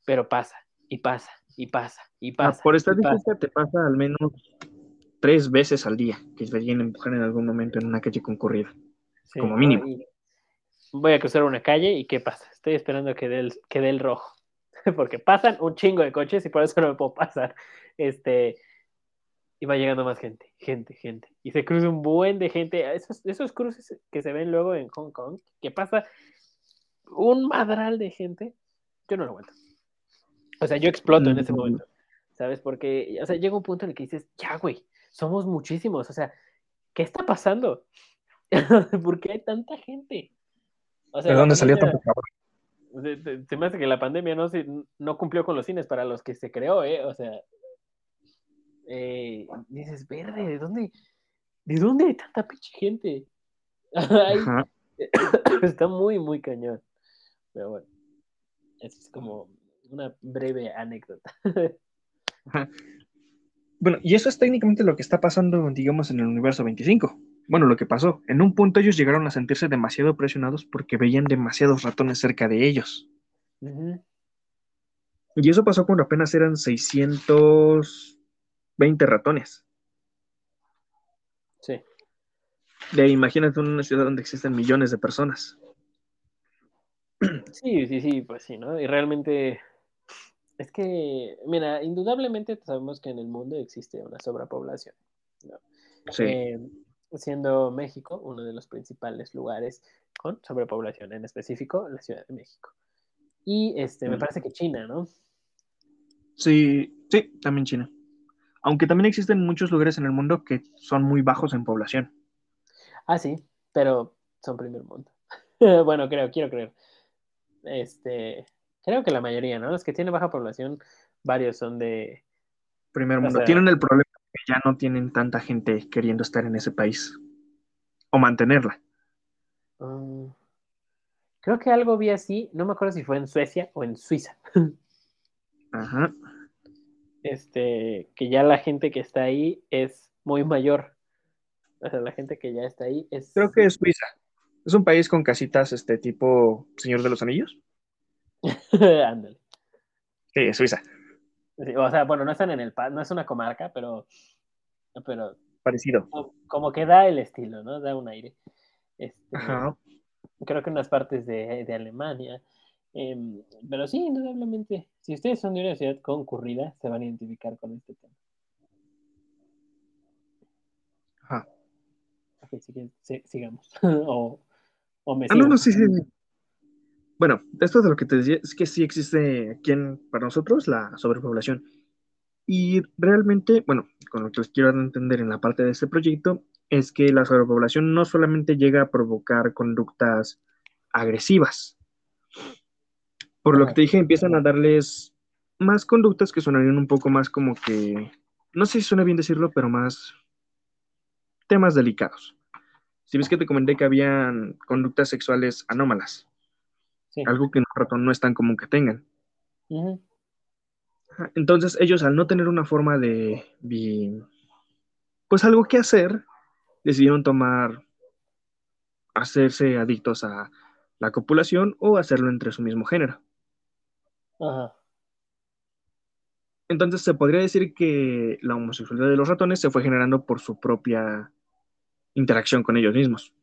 pero pasa y pasa y pasa y ah, pasa. por estadística te pasa al menos tres veces al día que se vienen a empujar en algún momento en una calle concurrida, como mínimo. voy a cruzar una calle y ¿qué pasa? Estoy esperando que dé el, que dé el rojo, porque pasan un chingo de coches y por eso no me puedo pasar. Este, y va llegando más gente, gente, gente. Y se cruza un buen de gente. Esos, esos cruces que se ven luego en Hong Kong, que pasa un madral de gente, yo no lo aguanto. O sea, yo exploto en ese momento, ¿sabes? Porque, o sea, llega un punto en el que dices, ya, güey, somos muchísimos, o sea, ¿qué está pasando? ¿Por qué hay tanta gente? ¿De dónde salió tanto cabrón? Se, me hace que la pandemia no, se, no cumplió con los cines para los que se creó, ¿eh? O sea, eh, dices, verde, ¿de dónde, ¿de dónde hay tanta pinche gente? está muy, muy cañón. Pero bueno, es como una breve anécdota. Bueno, y eso es técnicamente lo que está pasando, digamos, en el universo 25. Bueno, lo que pasó. En un punto ellos llegaron a sentirse demasiado presionados porque veían demasiados ratones cerca de ellos. Y eso pasó cuando apenas eran 620 ratones. Sí. De imagínate una ciudad donde existen millones de personas. Sí, sí, sí, pues sí, ¿no? Y realmente es que, mira, indudablemente sabemos que en el mundo existe una sobrepoblación, ¿no? Sí. Eh, siendo México uno de los principales lugares con sobrepoblación, en específico la Ciudad de México. Y este, me mm. parece que China, ¿no? Sí, sí, también China. Aunque también existen muchos lugares en el mundo que son muy bajos en población. Ah, sí, pero son primer mundo. bueno, creo, quiero creer. Este, Creo que la mayoría, ¿no? Los que tienen baja población, varios son de... Primer mundo. tienen el problema que ya no tienen tanta gente queriendo estar en ese país o mantenerla. Mm, creo que algo vi así, no me acuerdo si fue en Suecia o en Suiza. Ajá. Este, que ya la gente que está ahí es muy mayor. O sea, la gente que ya está ahí es. Creo que es Suiza. Es un país con casitas, este tipo Señor de los Anillos. Ándale. Sí, Suiza. o sea, bueno, no están en el no es una comarca, pero, pero parecido. Como, que da el estilo, ¿no? Da un aire. Este, Ajá. Creo que en unas partes de, de Alemania. Em, pero sí, indudablemente, si ustedes son de una ciudad concurrida, se van a identificar con este tema. Ajá. Ok, sigamos. o, o me ah, no, no, sí, sí. Bueno, esto de lo que te decía es que sí existe aquí en, para nosotros la sobrepoblación. Y realmente, bueno, con lo que les quiero entender en la parte de este proyecto, es que la sobrepoblación no solamente llega a provocar conductas agresivas. Por lo que te dije, empiezan a darles más conductas que sonarían un poco más como que, no sé si suena bien decirlo, pero más temas delicados. Si ves que te comenté que habían conductas sexuales anómalas. Algo que en un ratón no es tan común que tengan. Entonces ellos al no tener una forma de, pues algo que hacer, decidieron tomar, hacerse adictos a la copulación o hacerlo entre su mismo género. Entonces se podría decir que la homosexualidad de los ratones se fue generando por su propia interacción con ellos mismos.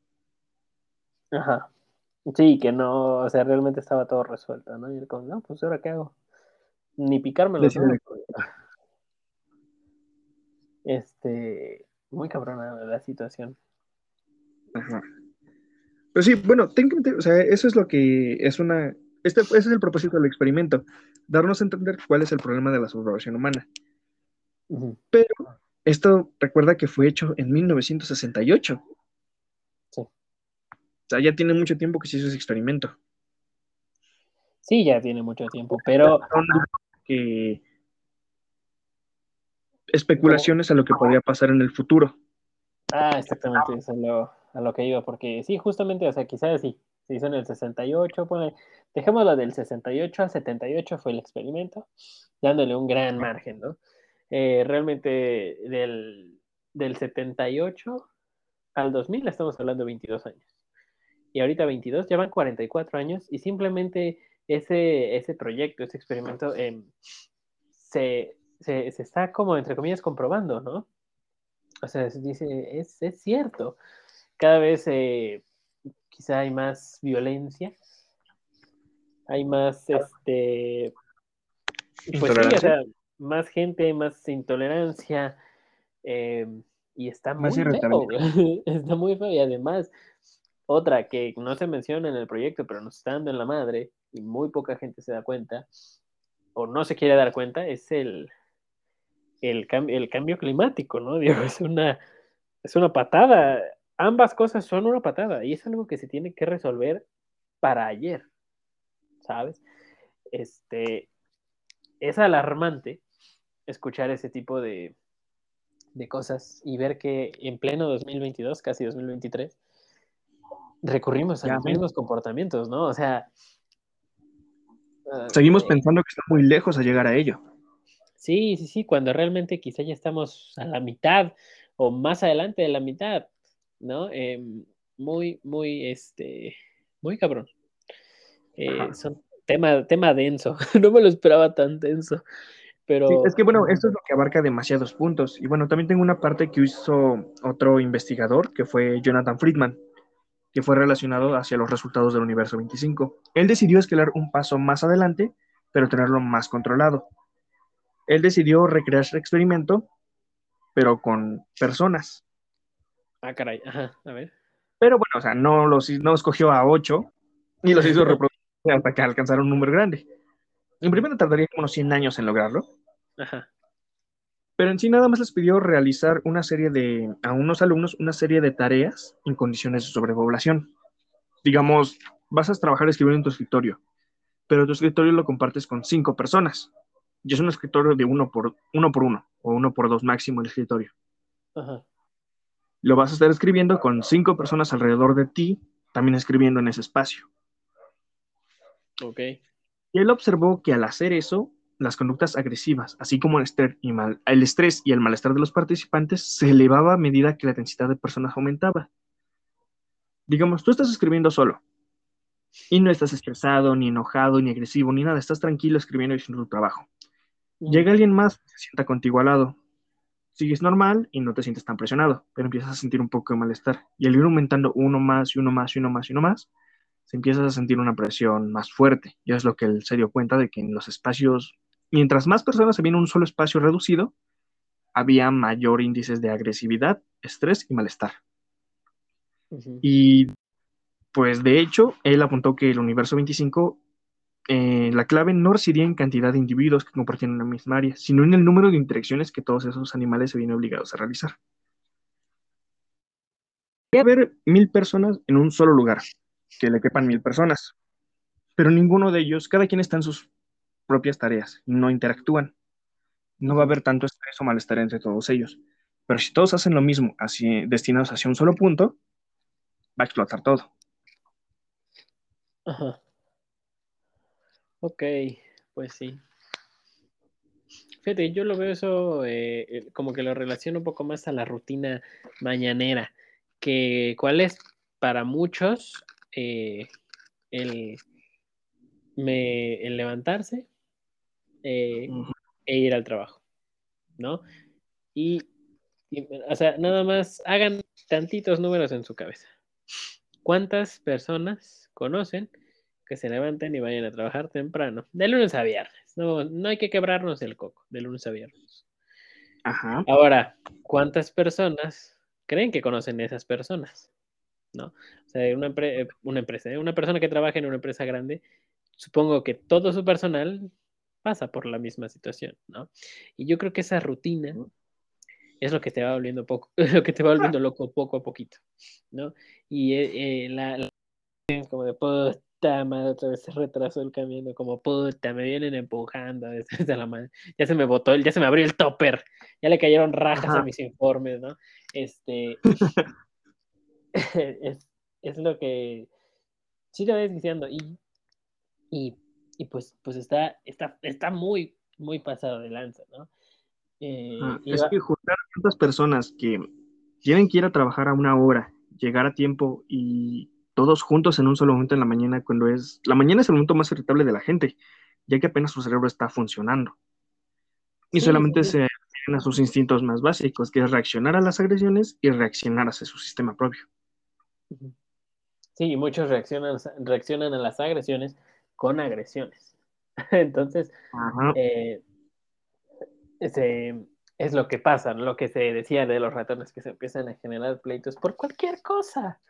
Ajá. Sí, que no, o sea, realmente estaba todo resuelto, ¿no? Y él como, no, pues ahora qué hago. ni picarme los. Este, muy cabrona la situación. Ajá. Pero sí, bueno, técnicamente, o sea, eso es lo que es una. Este, ese es el propósito del experimento, darnos a entender cuál es el problema de la subrogación humana. Ujú. Esto recuerda que fue hecho en 1968. Sí. O sea, ya tiene mucho tiempo que se hizo ese experimento. Sí, ya tiene mucho tiempo, pero que especulaciones a lo que podría pasar en el futuro. Ah, exactamente, eso es lo, a lo que iba, porque sí, justamente, o sea, quizás sí, se hizo en el 68, pone, dejémoslo del 68 al 78 fue el experimento, dándole un gran margen, ¿no? Eh, realmente del, del 78 al 2000 estamos hablando de 22 años. Y ahorita 22, ya van 44 años y simplemente ese, ese proyecto, ese experimento em, se, se, se está como, entre comillas, comprobando, ¿no? O sea, se dice, es, es cierto. Cada vez eh, quizá hay más violencia, hay más, este, pues sí, o Intolerancia. sea, más gente, más intolerancia, eh, y está muy feo, está muy feo. Y además, otra que no se menciona en el proyecto, pero nos está dando en la madre, y muy poca gente se da cuenta, o no se quiere dar cuenta, es el, el, cam- el cambio climático, ¿no? Digo, es una, es una patada. Ambas cosas son una patada, y es algo que se tiene que resolver para ayer, ¿sabes? Este, es alarmante escuchar ese tipo de, de cosas y ver que en pleno 2022, casi 2023, recurrimos a Ya los mismos comportamientos, ¿no? O sea, ah, Seguimos eh, pensando que está muy lejos a llegar a ello. Sí, sí, sí, cuando realmente quizá ya estamos a la mitad o más adelante de la mitad, ¿no? Em, muy, muy, este, muy cabrón. Eh, son tema, tema denso, no me lo esperaba tan denso, pero Sí, es que bueno, esto es lo que abarca demasiados puntos. Y bueno, también tengo una parte que hizo otro investigador, que fue Jonathan Friedman, que fue relacionado hacia los resultados del universo 25. Él decidió escalar un paso más adelante, pero tenerlo más controlado. Él decidió recrear ese experimento, pero con personas. Ah, caray, ajá, a ver. Pero bueno, o sea, no, los, no escogió a ocho y los hizo reproducir hasta que alcanzaron un número grande. En primero tardaría como unos 100 años en lograrlo, Ajá, pero en sí nada más les pidió realizar una serie de, a unos alumnos, una serie de tareas en condiciones de sobrepoblación. Digamos, vas a trabajar escribiendo en tu escritorio, pero tu escritorio lo compartes con cinco personas. Y es un escritorio de uno por uno, por uno o uno por dos máximo el escritorio. ajá, Lo vas a estar escribiendo con cinco personas alrededor de ti, también escribiendo en ese espacio. ok, Y él observó que al hacer eso, las conductas agresivas, así como el estrés, y mal- el estrés y el malestar de los participantes, se elevaba a medida que la densidad de personas aumentaba. Digamos, tú estás escribiendo solo y no estás estresado, ni enojado, ni agresivo, ni nada, estás tranquilo escribiendo y haciendo tu trabajo. Llega alguien más, se sienta contigo al lado. Sigues normal y no te sientes tan presionado, pero empiezas a sentir un poco de malestar. Y al ir aumentando uno más y uno más y uno más y uno más, se empiezas a sentir una presión más fuerte. Y es lo que él se dio cuenta de que en los espacios, mientras más personas había en un solo espacio reducido, había mayor índices de agresividad, estrés y malestar. Y pues de hecho, él apuntó que el universo 25, eh, la clave no residía en cantidad de individuos que compartían una misma área, sino en el número de interacciones que todos esos animales se vienen obligados a realizar. Puede haber mil personas en un solo lugar, que le quepan mil personas, pero ninguno de ellos, cada quien está en sus propias tareas, no interactúan. No va a haber tanto estrés o malestar entre todos ellos. Pero si todos hacen lo mismo, así, destinados hacia un solo punto, va a explotar todo. ajá. Ok, pues sí. Fíjate, yo lo veo eso eh, eh, como que lo relaciono un poco más a la rutina mañanera, que cuál es para muchos eh, el, me- el levantarse eh, e ir al trabajo, ¿no? Y, y, o sea, nada más hagan tantitos números en su cabeza. ¿Cuántas personas conocen que se levanten y vayan a trabajar temprano, de lunes a viernes. No, no hay que quebrarnos el coco, de lunes a viernes. Ajá. Ahora, ¿cuántas personas creen que conocen a esas personas? ¿No? O sea, una, empre- una empresa, ¿eh? una persona que trabaja en una empresa grande, supongo que todo su personal pasa por la misma situación, ¿no? Y yo creo que esa rutina es lo que te va volviendo poco, lo que te va volviendo loco poco a poquito, ¿no? Y eh, eh, la, como de puta madre, otra vez se retrasó el camino, como puta, me vienen empujando desde la madre, ya se me botó, el- ya se me abrió el topper, ya le cayeron rajas a Ajá. mis informes, ¿no? Este es, es lo que sí lo ves diciendo y, y, y pues, pues está, está, está muy, muy pasado de lanza, ¿no? Eh, Ah, es que juntar a tantas personas que tienen que ir a trabajar a una hora, llegar a tiempo y todos juntos en un solo momento en la mañana, cuando es... La mañana es el momento más irritable de la gente, ya que apenas su cerebro está funcionando. Y Sí, solamente sí, se a sus instintos más básicos, que es reaccionar a las agresiones y reaccionar hacia su sistema propio. Sí, y muchos reaccionan, reaccionan a las agresiones con agresiones. Entonces, Ajá. eh, ese- es lo que pasa, lo que se decía de los ratones, que se empiezan a generar pleitos por cualquier cosa.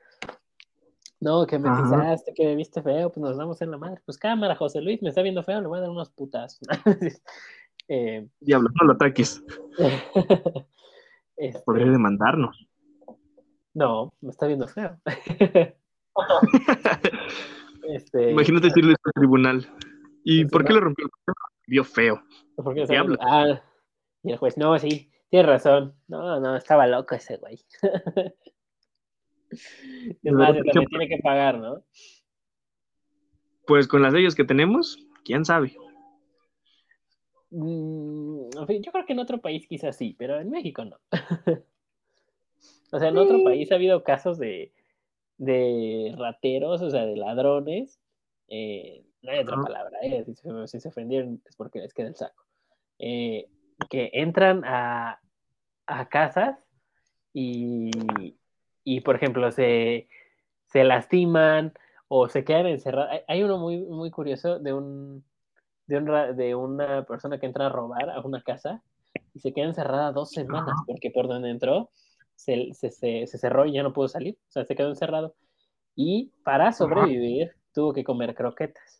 No, que me Ajá. pisaste, que me viste feo, pues nos damos en la madre. Pues cámara, José Luis, me está viendo feo, le voy a dar unos putas. eh, Diablo, no lo ataques, este, podría demandarnos. no, me está viendo feo. este, Imagínate decirle esto al tribunal. ¿Y Pues por qué le rompió el cuello? Vio feo. ¿Por qué no Diablo. Ah, y el juez, no, sí, tienes razón. No, no, estaba loco ese güey. Es más, Por también tiene que pagar, ¿no? Pues con las leyes que tenemos, quién sabe. Mm, en fin, yo creo que en otro país quizás sí, pero en México no. o sea, en otro país ha habido casos de, de rateros, o sea, de ladrones. eh, no hay otra palabra, eh, si, se, si se ofendieron es porque les queda el saco. eh, que entran a, a casas y, y, por ejemplo, se, se lastiman o se quedan encerrados. Hay, hay uno muy, muy curioso de un, de, un de una persona que entra a robar a una casa y se queda encerrada dos semanas porque por donde entró se, se, se- se cerró y ya no pudo salir, o sea, se quedó encerrado. Y para sobrevivir tuvo que comer croquetas.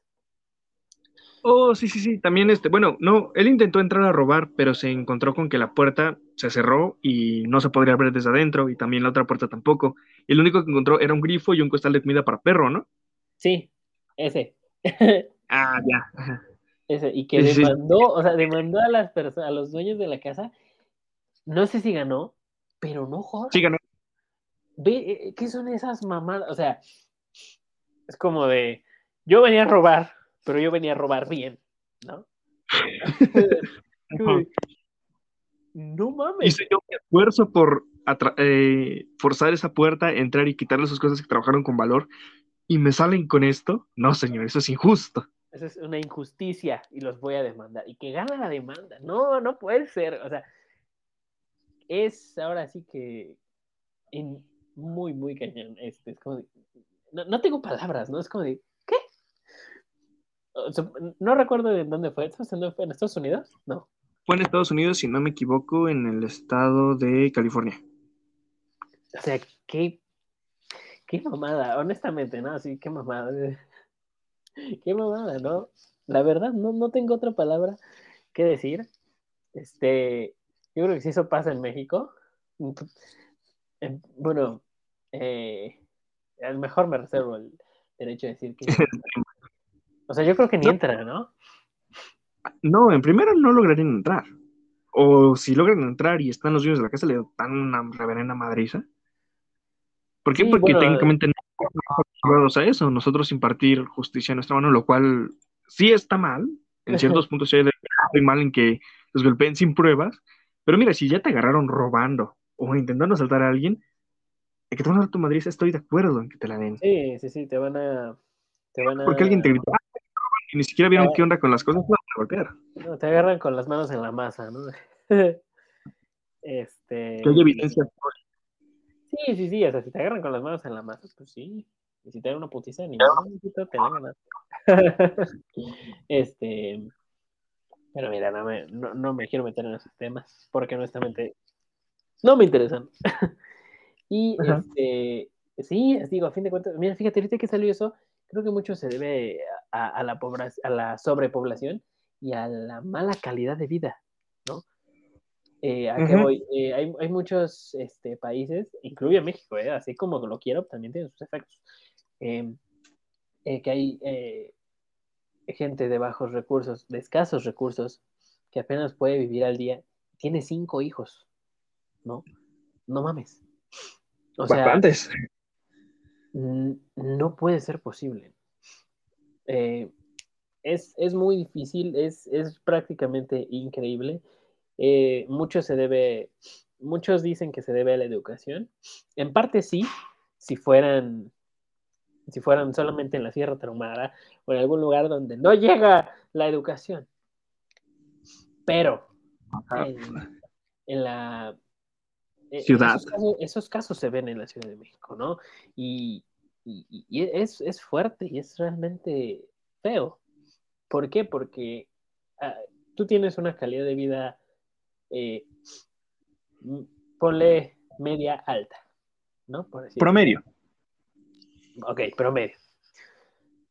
Oh, sí, sí, sí. También este, bueno, no, él intentó entrar a robar, pero se encontró con que la puerta se cerró y no se podría abrir desde adentro y también la otra puerta tampoco. Y lo único que encontró era un grifo y un costal de comida para perro, ¿no? Sí, ese. Ah, ya. Ese. Y que Sí, sí. demandó, o sea, demandó a las personas, a los dueños de la casa. No sé si ganó, pero no jodas. Sí, ganó. Ve, eh, ¿qué son esas mamadas? O sea, es como de, yo venía a robar, pero yo venía a robar bien, ¿no? No mames. Hice yo mi esfuerzo por eh, forzar esa puerta, entrar y quitarle sus cosas que trabajaron con valor y me salen con esto. No, señor, eso es injusto. Eso es una injusticia y los voy a demandar. Y que gana la demanda. No, no puede ser. O sea, es ahora sí que en- muy, muy cañón. Este, es como de- no, no tengo palabras, ¿no? Es como de, no recuerdo de dónde fue. ¿Estás en en Estados Unidos? No. Fue en Estados Unidos, si no me equivoco, en el estado de California. O sea, qué, qué mamada, honestamente, ¿no? Sí, qué mamada. Qué mamada, ¿no? La verdad, no, no tengo otra palabra que decir. Este, yo creo que si eso pasa en México, bueno, eh, a lo mejor me reservo el derecho de decir que... O sea, yo creo que ni No. entra, ¿no? No, en primero no lograrían entrar. O si logran entrar y están los dueños de la casa, le dan una reverenda madriza. ¿Por qué? Sí, Porque bueno, técnicamente no estamos acostumbrados a eso, nosotros impartir justicia a nuestra mano, lo cual sí está mal. En ciertos puntos sí hay mal en que los golpeen sin pruebas. Pero mira, si ya te agarraron robando o intentando asaltar a alguien, de que te van a dar tu madriza, estoy de acuerdo en que te la den. Sí, sí, sí, te van a... Te van a... Porque alguien te gritó, "Ah, te roban", y ni siquiera vieron Ah. qué onda con las cosas, no, a golpear. No, te agarran con las manos en la masa, ¿no? este... Que haya evidencia. Sí, sí, sí, o sea, si te agarran con las manos en la masa, pues sí. Y si te dan una putiza, ni mijito, te la ganas. este, pero mira, no me, no, no me quiero meter en esos temas, porque honestamente no me interesan. y Ajá. este, sí, digo, a fin de cuentas, mira, fíjate, ahorita que salió eso, creo que mucho se debe a, a la, a la sobrepoblación y a la mala calidad de vida, ¿no? Eh, ¿A qué Ujú. voy? Eh, hay, hay muchos este, países, incluye México, eh, así como lo quiero, también tiene sus efectos, eh, eh, que hay eh, gente de bajos recursos, de escasos recursos, que apenas puede vivir al día, tiene cinco hijos, ¿no? No mames. O sea, Bastantes. n- no puede ser posible. Eh, es, es muy difícil, es, es prácticamente increíble. Eh, mucho se debe, muchos dicen que se debe a la educación. En parte sí, si fueran, si fueran solamente en la Sierra Tarahumara o en algún lugar donde no llega la educación. Pero en, en la eh, Ciudad. Esos casos, esos casos se ven en la Ciudad de México, ¿no? Y, y- y es, es fuerte y es realmente feo. ¿Por qué? Porque ah, tú tienes una calidad de vida, eh, ponle media alta, ¿no? Por. Promedio. Ok, promedio.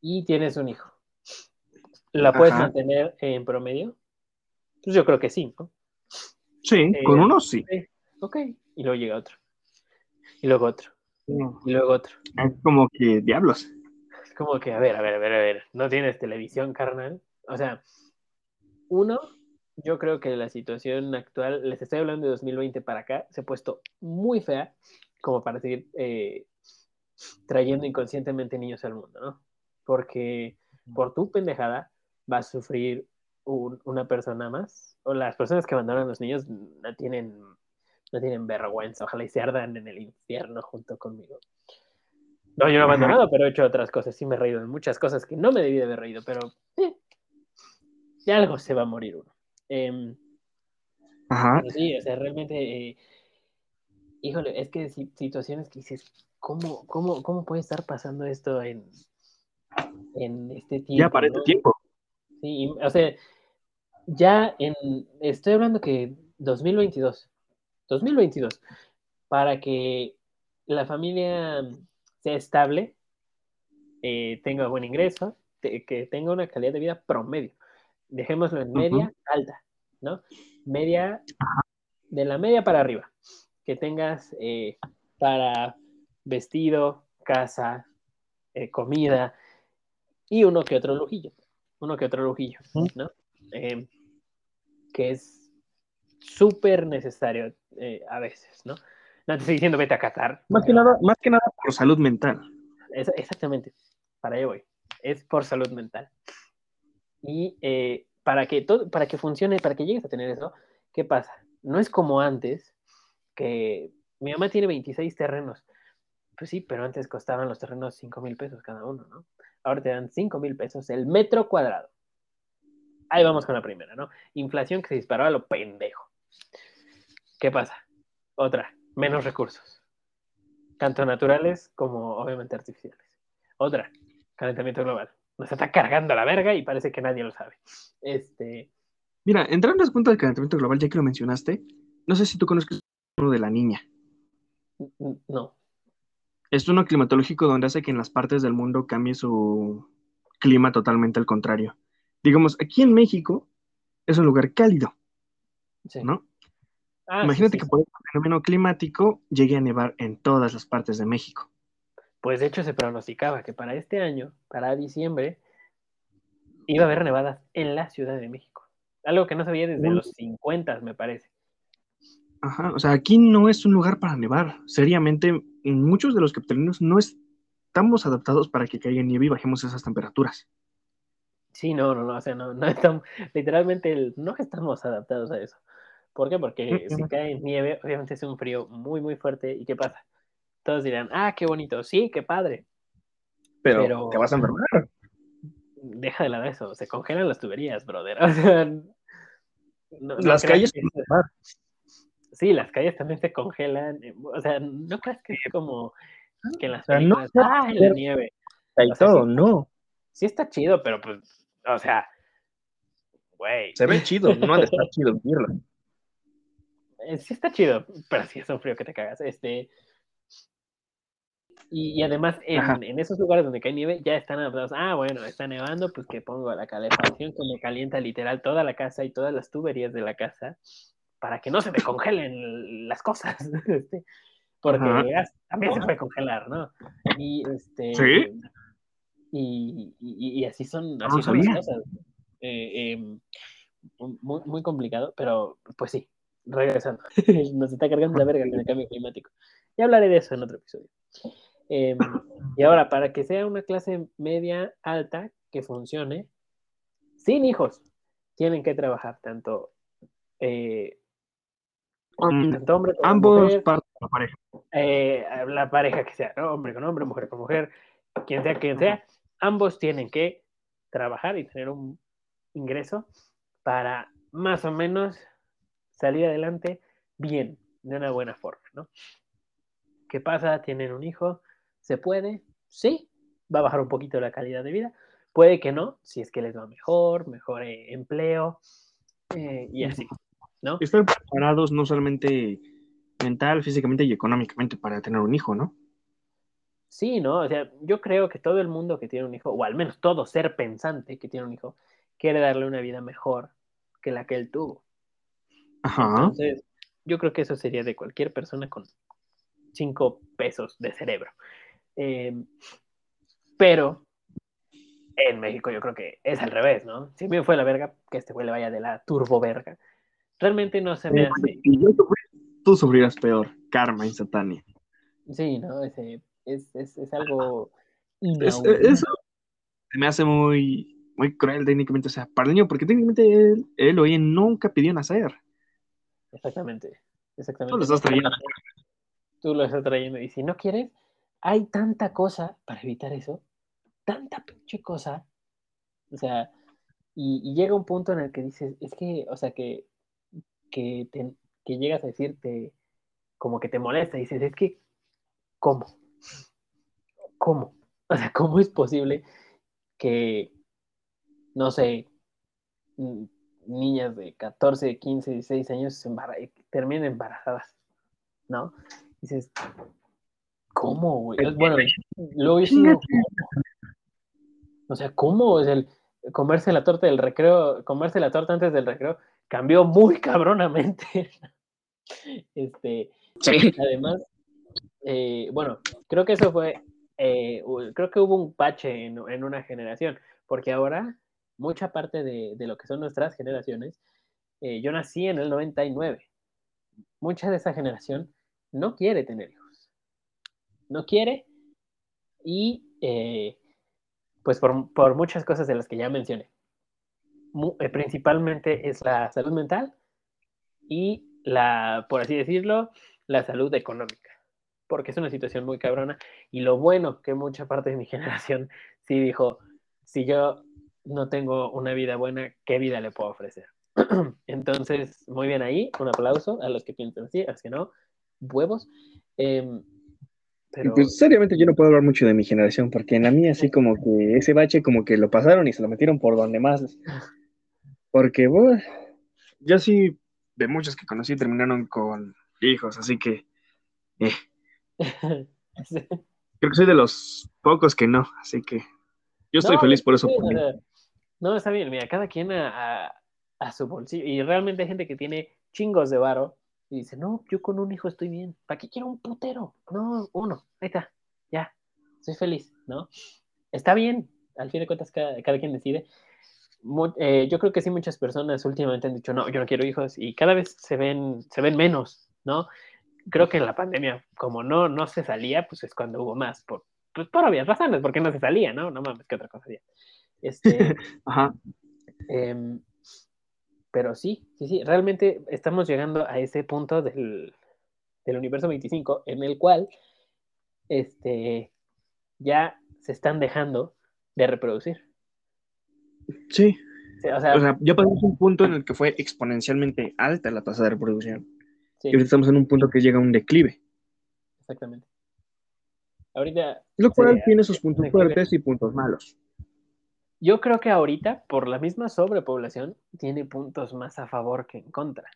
Y tienes un hijo. ¿La puedes Ajá. mantener en promedio? Pues yo creo que sí, ¿no? Sí, Eh, con uno sí. Ok. Y luego llega otro. Y luego otro. Y luego otro. Es como que diablos. Es como que, a ver, a ver, a ver, a ver, no tienes televisión, carnal. O sea, uno, yo creo que la situación actual, les estoy hablando de 2020 para acá, se ha puesto muy fea como para seguir eh, trayendo inconscientemente niños al mundo, ¿no? Porque por tu pendejada va a sufrir un- una persona más, o las personas que abandonan a los niños no tienen, no tienen vergüenza, ojalá y se ardan en el infierno junto conmigo. No, yo no he abandonado, pero he hecho otras cosas. Sí me he reído de muchas cosas que no me debí de haber reído, pero eh, de algo se va a morir uno. Em, Ajá. sí, o sea, realmente, eh, híjole, es que si- situaciones que dices, ¿cómo, cómo, cómo puede estar pasando esto en, en este tiempo? Ya para este no? tiempo. Sí, o sea, ya en, estoy hablando que 2022, 2022, para que la familia sea estable, eh, tenga buen ingreso, te- que tenga una calidad de vida promedio. Dejémoslo en media alta, ¿no? Media, de la media para arriba. Que tengas eh, para vestido, casa, eh, comida y uno que otro lujillo. Uno que otro lujillo, ¿no? Que es súper necesario eh, a veces, ¿no? No te estoy diciendo vete a Qatar. Más que nada, más que nada por salud mental. Es- exactamente, para allá voy. Es por salud mental. Y eh, para, que todo, para que funcione, para que llegues a tener eso, ¿qué pasa? No es como antes, que mi mamá tiene 26 terrenos. Pues sí, pero antes costaban los terrenos 5 mil pesos cada uno, ¿no? Ahora te dan 5 mil pesos el metro cuadrado. Ahí vamos con la primera, ¿no? Inflación que se disparó a lo pendejo. ¿Qué pasa? Otra, menos recursos. Tanto naturales como obviamente artificiales. Otra, calentamiento global. Nos está cargando la verga y parece que nadie lo sabe. Este, Mira, entrando al punto del calentamiento global, ya que lo mencionaste, no sé si tú conoces uno de la niña. no. Es uno climatológico donde hace que en las partes del mundo cambie su clima totalmente al contrario. Digamos, aquí en México es un lugar cálido, Sí. ¿no? Ah, Imagínate sí, que por el fenómeno climático llegue a nevar en todas las partes de México. Pues de hecho se pronosticaba que para este año, para diciembre, iba a haber nevadas en la Ciudad de México. Algo que no se veía desde Uy. los 50, me parece. Ajá, o sea, aquí no es un lugar para nevar. Seriamente, muchos de los capitalinos no estamos adaptados para que caiga nieve y bajemos esas temperaturas. Sí, no, no, no, o sea, no, no estamos, literalmente no estamos adaptados a eso. ¿Por qué? Porque si cae nieve, obviamente es un frío muy, muy fuerte. ¿Y qué pasa? Todos dirán, ah, qué bonito, sí, qué padre. Pero, Pero- te vas a enfermar. Deja de lado eso, se congelan las tuberías, brother. O sea, no- no Las creas calles. que Sí, las calles también se congelan. eh, O sea, no creas que es como que en las O sea, no películas, sea- ¡ay, la nieve! y o sea, todo, sí. no. sí está chido, pero pues, o sea, güey. Se ve chido, no ha de estar chido vivirlo. Eh, sí está chido, pero sí es un frío que te cagas. Este. Y, y además, en, en esos lugares donde cae nieve, ya están adaptados. Ah, bueno, está nevando, pues que pongo la calefacción que me calienta literal toda la casa y todas las tuberías de la casa para que no se me congelen las cosas. este, porque Ajá. también se puede congelar, ¿no? Y este. ¿Sí? Y, y- y así son, así son las cosas. Eh, em, muy, muy complicado, pero pues sí, regresando. Nos está cargando la verga con el cambio climático. Ya hablaré de eso en otro episodio. Em, y ahora, para que sea una clase media alta que funcione, sin hijos, tienen que trabajar tanto, eh, Um, tanto hombre como ambos mujer, partes de la pareja. eh, la pareja que sea, ¿no? hombre con hombre, mujer con mujer, quien sea quien sea, ambos tienen que trabajar y tener un ingreso para más o menos salir adelante bien, de una buena forma, ¿no? ¿Qué pasa? Tienen un hijo, ¿se puede? Sí, va a bajar un poquito la calidad de vida, puede que no, si es que les va mejor, mejor eh, empleo eh, y así, ¿no? Estar preparados no solamente mental, físicamente y económicamente para tener un hijo, ¿no? Sí, ¿no? O sea, yo creo que todo el mundo que tiene un hijo, o al menos todo ser pensante que tiene un hijo, quiere darle una vida mejor que la que él tuvo. Ajá. Entonces, yo creo que eso sería de cualquier persona con cinco pesos de cerebro. Eh, pero en México yo creo que es al revés, ¿no? Si bien fue la verga, que este güey le vaya de la turbo verga. Realmente no se me hace. Yo sufrí, tú sufrirás peor. Karma instantánea. Sí, ¿no? Ese- es, es, es algo Es- inaudito. eso se me hace muy, muy cruel técnicamente, o sea, para el niño, porque técnicamente él, él o ella nunca pidió nacer. Exactamente. Exactamente. Tú lo estás trayendo. Tú lo estás trayendo. Y si no quieres, hay tanta cosa para evitar eso. Tanta pinche cosa. O sea, y, y llega un punto en el que dices, es que, o sea, que, que, te- que llegas a decirte, como que te molesta. Y dices, es que, ¿cómo? ¿Cómo? O sea, ¿cómo es posible que, no sé, niñas de 14, 15, 16 años se embara- terminen embarazadas? ¿No? Dices, ¿cómo, güey? Bueno, luego yo o sea, ¿cómo? O sea, el comerse la torta del recreo, comerse la torta antes del recreo cambió muy cabronamente. Este, Sí. además, eh, bueno, creo que eso fue, eh, creo que hubo un pache en, en una generación, porque ahora mucha parte de, de lo que son nuestras generaciones, eh, yo nací en el 99, mucha de esa generación no quiere tener hijos, no quiere y eh, pues por, por muchas cosas de las que ya mencioné. Eh, principalmente es la salud mental y la, por así decirlo, la salud económica, porque es una situación muy cabrona. Y lo bueno que mucha parte de mi generación sí dijo, si yo no tengo una vida buena, ¿qué vida le puedo ofrecer? Entonces, muy bien ahí, un aplauso a los que piensan así, a los que no, huevos. Em, pero Pues seriamente yo no puedo hablar mucho de mi generación, porque en la mía así como que ese bache como que lo pasaron y se lo metieron por donde más. Porque, bueno, yo sí, de muchos que conocí terminaron con hijos, así que eh, sí. creo que soy de los pocos que no, así que yo estoy No, feliz por eso. sí, por o mí. sea, no, está bien, mira, cada quien a, a- a su bolsillo. Y realmente hay gente que tiene chingos de varo y dice, no, yo con un hijo estoy bien. ¿Para qué quiero un putero? No, uno, ahí está, ya, soy feliz, ¿no? Está bien, al fin de cuentas cada, cada quien decide. Eh, yo creo que sí muchas personas últimamente han dicho, no, yo no quiero hijos y cada vez se ven, se ven menos, ¿no? Creo que en la pandemia, como no, no se salía, pues es cuando hubo más, por, pues por obvias razones, porque no se salía, ¿no? No mames, qué otra cosa había. Este, Ajá. em, pero sí, sí, sí, realmente estamos llegando a ese punto del, del universo 25 en el cual este, ya se están dejando de reproducir. Sí. O sea, O sea, ya pasamos un punto en el que fue exponencialmente alta la tasa de reproducción. sí, Y ahorita estamos en un punto que llega a un declive. exactamente. Ahorita, Lo cual tiene sus puntos fuertes y puntos malos. Yo creo que ahorita, por la misma sobrepoblación, tiene puntos más a favor que en contra.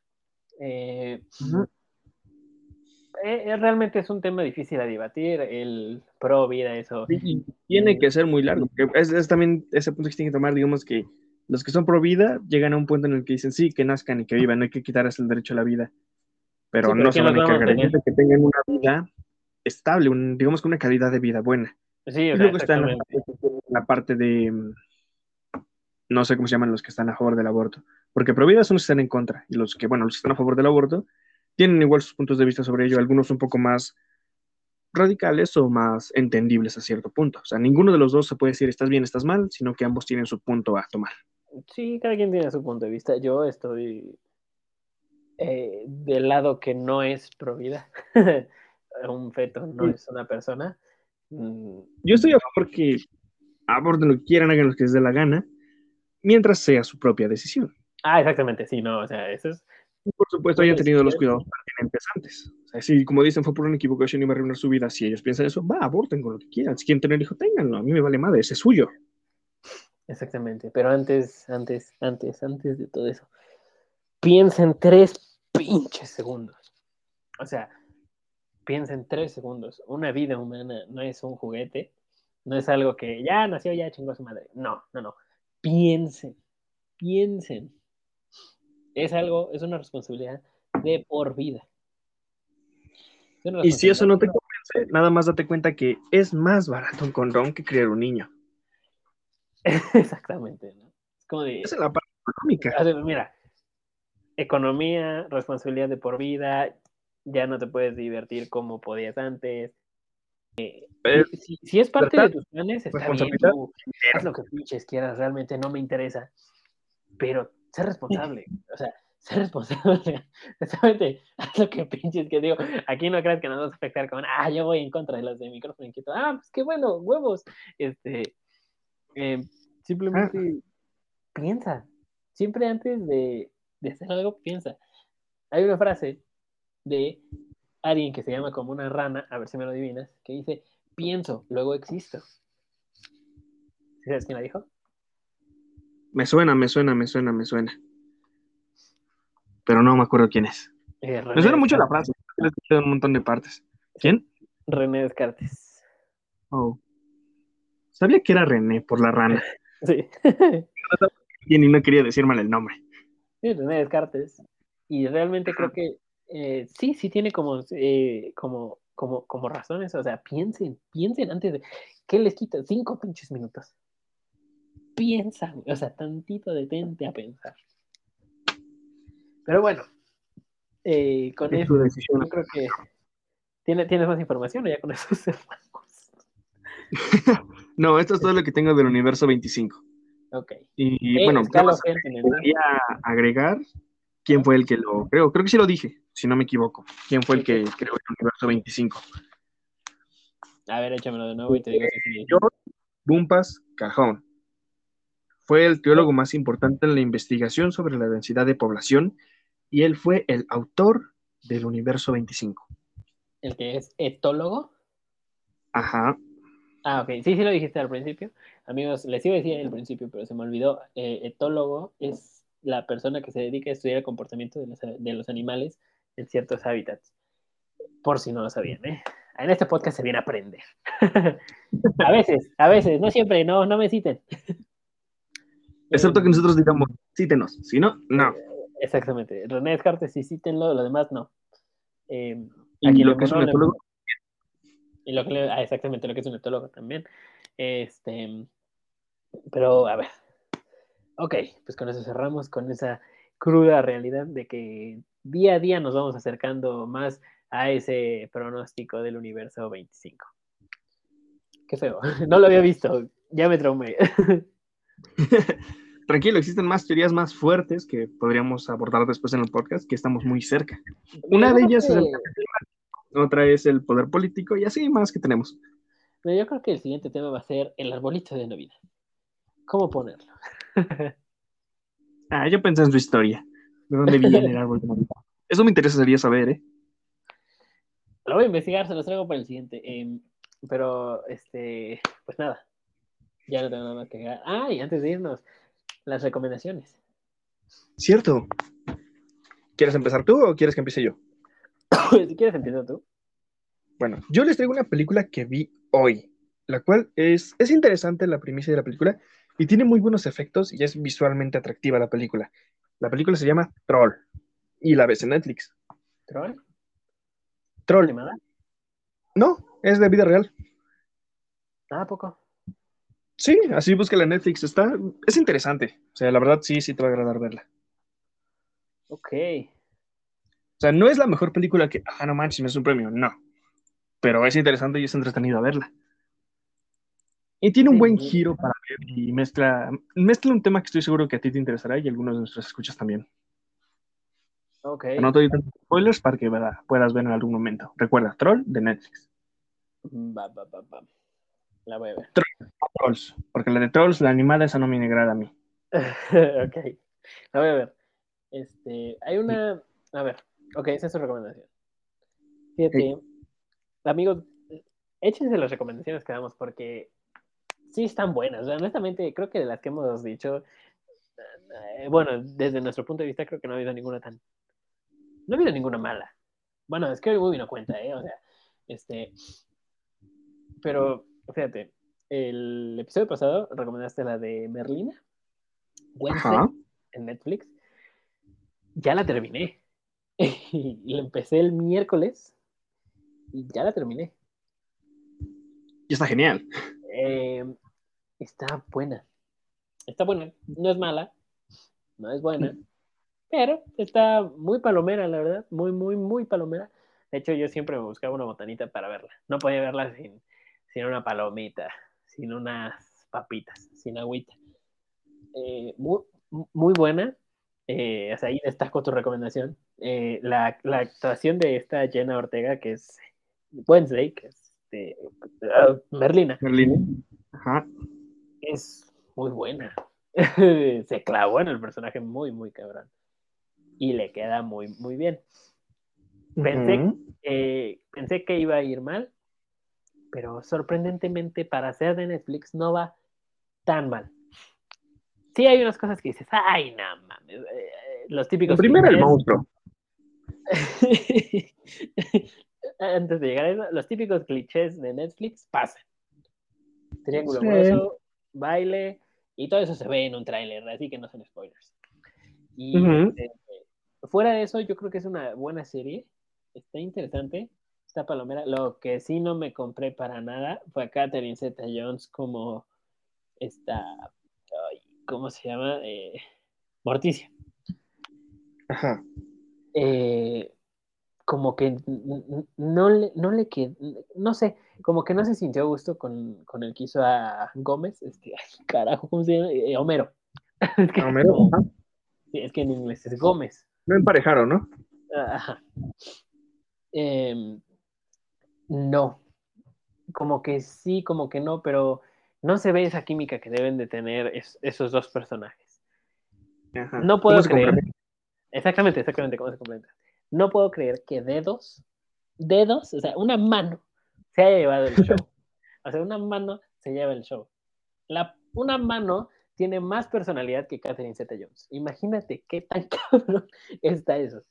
Eh, eh, realmente es un tema difícil a debatir, el pro vida, eso. Sí, tiene que ser muy largo, porque es, es también ese punto que tiene que tomar, digamos que los que son pro vida llegan a un punto en el que dicen sí, que nazcan y que vivan, no hay que quitarles el derecho a la vida. Pero Sí, pero no se ¿quién van a encargar de que tengan una vida estable, un- digamos que una calidad de vida buena. Sí, Y o sea, luego está la, la parte de, mm, no sé cómo se llaman los que están a favor del aborto, porque pro vida son los que están en contra, y los que, bueno, los que están a favor del aborto tienen igual sus puntos de vista sobre ello, algunos un poco más radicales o más entendibles a cierto punto. O sea, ninguno de los dos se puede decir estás bien, estás mal, sino que ambos tienen su punto a tomar. Sí, cada quien tiene su punto de vista. Yo estoy eh, del lado que no es pro vida. un feto no es una persona. Mm, Yo estoy a favor que aborten lo que quieran, hagan lo que les dé la gana, mientras sea su propia decisión. Ah, exactamente, sí, no, o sea, eso es. Y por supuesto, hayan tenido los cuidados pertinentes antes. O sea, si, como dicen, fue por una equivocación y va a arruinar su vida, si ellos piensan eso, va, aborten con lo que quieran. Si quieren tener hijo, ténganlo. A mí me vale madre, ese es suyo. Exactamente, pero antes, antes, antes, antes de todo eso, piensa en tres pinches segundos. O sea, piensa en tres segundos. Una vida humana no es un juguete, no es algo que ya nació, ya chingó a su madre. No, no, no. Piensen, piensen. Es algo, es una responsabilidad de por vida. Y si eso no te convence, nada más date cuenta que es más barato un condón que criar un niño. Exactamente, ¿no? Es como de, Esa es la parte económica. O sea, mira, economía, responsabilidad de por vida, ya no te puedes divertir como podías antes. Eh, Eh, si, si es parte de libertad, tus planes, está bien, responsabilidad, tú haz lo que pinches quieras, realmente no me interesa. Pero sé responsable, o sea, sé responsable. Exactamente, haz lo que pinches que digo. Aquí no creas que nos vas a afectar con, ah, yo voy en contra de los de micrófono inquieto. Ah, pues qué bueno, huevos. Este, eh, simplemente piensa. Siempre antes de, de hacer algo, piensa. Hay una frase de alguien que se llama como una rana, a ver si me lo adivinas, que dice, pienso, luego existo. ¿Sí ¿Sabes quién la dijo? Me suena, me suena, me suena, me suena. Pero no me acuerdo quién es. Eh, Me suena mucho la frase. La he escuchado en un montón de partes. ¿Quién? René Descartes. Oh. Sabía que era René por la rana. Sí. Y no quería decir mal el nombre. Sí, René Descartes. Y realmente creo que eh, sí, sí tiene como, eh, como, como, como razones. O sea, piensen, piensen antes de. ¿Qué les quita? Cinco pinches minutos. Piensa, o sea, tantito detente a pensar. Pero bueno, eh, con Es eso decisión. yo creo que ¿tiene, tienes más información o ya con eso cerramos. No, esto es todo lo que tengo del universo 25. Ok. Y Eh, bueno, quería agregar quién fue el que lo creó. Creo que sí lo dije, si no me equivoco. ¿Quién fue el que creó el universo 25? A ver, échamelo de nuevo y te digo si Bumpas Cajón. Fue el teólogo más importante en la investigación sobre la densidad de población y él fue el autor del universo 25. El que es etólogo. Ajá. Ah, ok. Sí, sí lo dijiste al principio. Amigos, les iba a decir al principio, pero se me olvidó. Eh, etólogo es la persona que se dedica a estudiar el comportamiento de los, de los animales en ciertos hábitats. Por si no lo sabían, ¿eh? En este podcast se viene a aprender. a veces, a veces, no siempre, no, no me citen. Excepto que nosotros digamos, cítenos. Si no, no. Exactamente. René Descartes, sí, cítenlo, lo demás no. Eh, Y aquí lo le que es un etólogo, Y lo que le- ah, exactamente lo que es un etólogo también. Este, pero a ver. Ok, pues con eso cerramos, con esa cruda realidad de que día a día nos vamos acercando más a ese pronóstico del universo 25. Qué feo, no lo había visto, ya me traumé. tranquilo, existen más teorías más fuertes que podríamos abordar después en el podcast, que estamos muy cerca. Una de ellas es el Otra es el poder político y así más que tenemos. Pero yo creo que el siguiente tema va a ser el arbolito de Navidad. ¿Cómo ponerlo? Ah, yo pensé en su historia. ¿De dónde viene el árbol de Navidad? Eso me interesaría saber, ¿eh? Lo voy a investigar, se los traigo para el siguiente. Em, pero, este, pues nada. Ya no tengo nada más que agregar. Ah, y antes de irnos, las recomendaciones. Cierto. ¿Quieres empezar tú o quieres que empiece yo? si quieres, empieza tú. Bueno, yo les traigo una película que vi hoy, la cual es, es interesante la premisa de la película y tiene muy buenos efectos y es visualmente atractiva la película. La película se llama Troll y la ves en Netflix. ¿Troll? Troll. ¿Animada? No, es de vida real. Ah, ¿a poco. Sí, así búscala en Netflix. Está, es interesante. O sea, la verdad sí, sí te va a agradar verla. Ok. O sea, no es la mejor película que, ah, no manches, me es un premio. No. Pero es interesante y es entretenido a verla. Y tiene un Sí, buen sí. giro para y mezcla, mezcla un tema que estoy seguro que a ti te interesará y a algunos de nuestros escuchas también. Ok. No te doy tantos spoilers para que ¿verdad? puedas ver en algún momento. Recuerda, Troll de Netflix. Va, va, va, va. La voy a ver. Trolls. Porque la de Trolls, la animada, esa no me agrada a mí. ok. La voy a ver. Este, hay una. A ver. Ok, esa es su recomendación. Fíjate, amigos, échense las recomendaciones que damos porque sí están buenas. Honestamente, creo que de las que hemos dicho, eh, bueno, desde nuestro punto de vista, creo que no ha habido ninguna tan. No ha habido ninguna mala. Bueno, es que hoy Movie no cuenta, ¿eh? O sea, este. Pero, fíjate, el episodio pasado recomendaste la de Merlina, Wednesday, Ajá. en Netflix. Ya la terminé. y la empecé el miércoles y ya la terminé. Y está genial. Eh, está buena. Está buena. No es mala. No es buena. Pero está muy palomera, la verdad. Muy, muy, muy palomera. De hecho, yo siempre me buscaba una botanita para verla. No podía verla sin, sin una palomita, sin unas papitas, sin agüita. Eh, muy, muy buena. Eh, o sea, ahí destaco tu recomendación. Eh, la, la actuación de esta Jenna Ortega, que es Wednesday, que es de, ah, Merlina, Merlín. Ajá. Es muy buena. Se clavó en el personaje muy, muy cabrón. Y le queda muy, muy bien. Pensé, eh, pensé que iba a ir mal, pero sorprendentemente para ser de Netflix no va tan mal. Sí hay unas cosas que dices, ay, no mames, eh, los típicos... Primero el clichés". monstruo. Antes de llegar a eso, los típicos clichés de Netflix pasan. Triángulo Sí. amoroso, baile, y todo eso se ve en un tráiler, así que no son spoilers. Y este, fuera de eso, yo creo que es una buena serie. Está interesante. Está palomera. Lo que sí no me compré para nada fue a Catherine Zeta Jones como esta. ¿Cómo se llama? Eh, Morticia. Ajá. Eh, como que no le, no le qued- no sé, como que no se sintió a gusto con, con el que hizo a Gómez, este, ay, carajo, ¿cómo se llama? Eh, Homero. Es que, Homero, como- ajá. sí, es que en inglés es Gómez. No emparejaron, ¿no? Ajá. Em, no. Como que sí, como que no, pero no se ve esa química que deben de tener es- esos dos personajes. Ajá. No ¿Cómo puedo creer. Exactamente, exactamente cómo se complementa. No puedo creer que dedos, dedos, o sea, una mano se haya llevado el show. O sea, una mano se lleva el show. La, una mano tiene más personalidad que Catherine Zeta Jones. Imagínate qué tan cabrón está eso.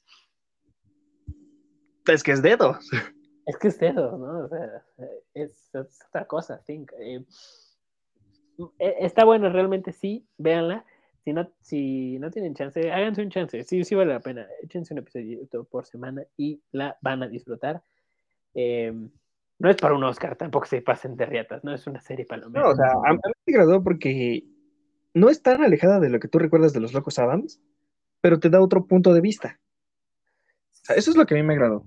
Es que es dedos. Es que es dedos, ¿no? O sea, es, es otra cosa, think. Eh, eh, está bueno, realmente sí, véanla. Si no, si no tienen chance, háganse un chance. Sí, sí vale la pena. Échense un episodio por semana y la van a disfrutar. Eh, no es para un Oscar, tampoco se pasen de riatas, no es una serie palomera. No, o sea, a, mí me agradó porque no es tan alejada de lo que tú recuerdas de los Locos Adams, pero te da otro punto de vista. O sea, eso es lo que a mí me agradó.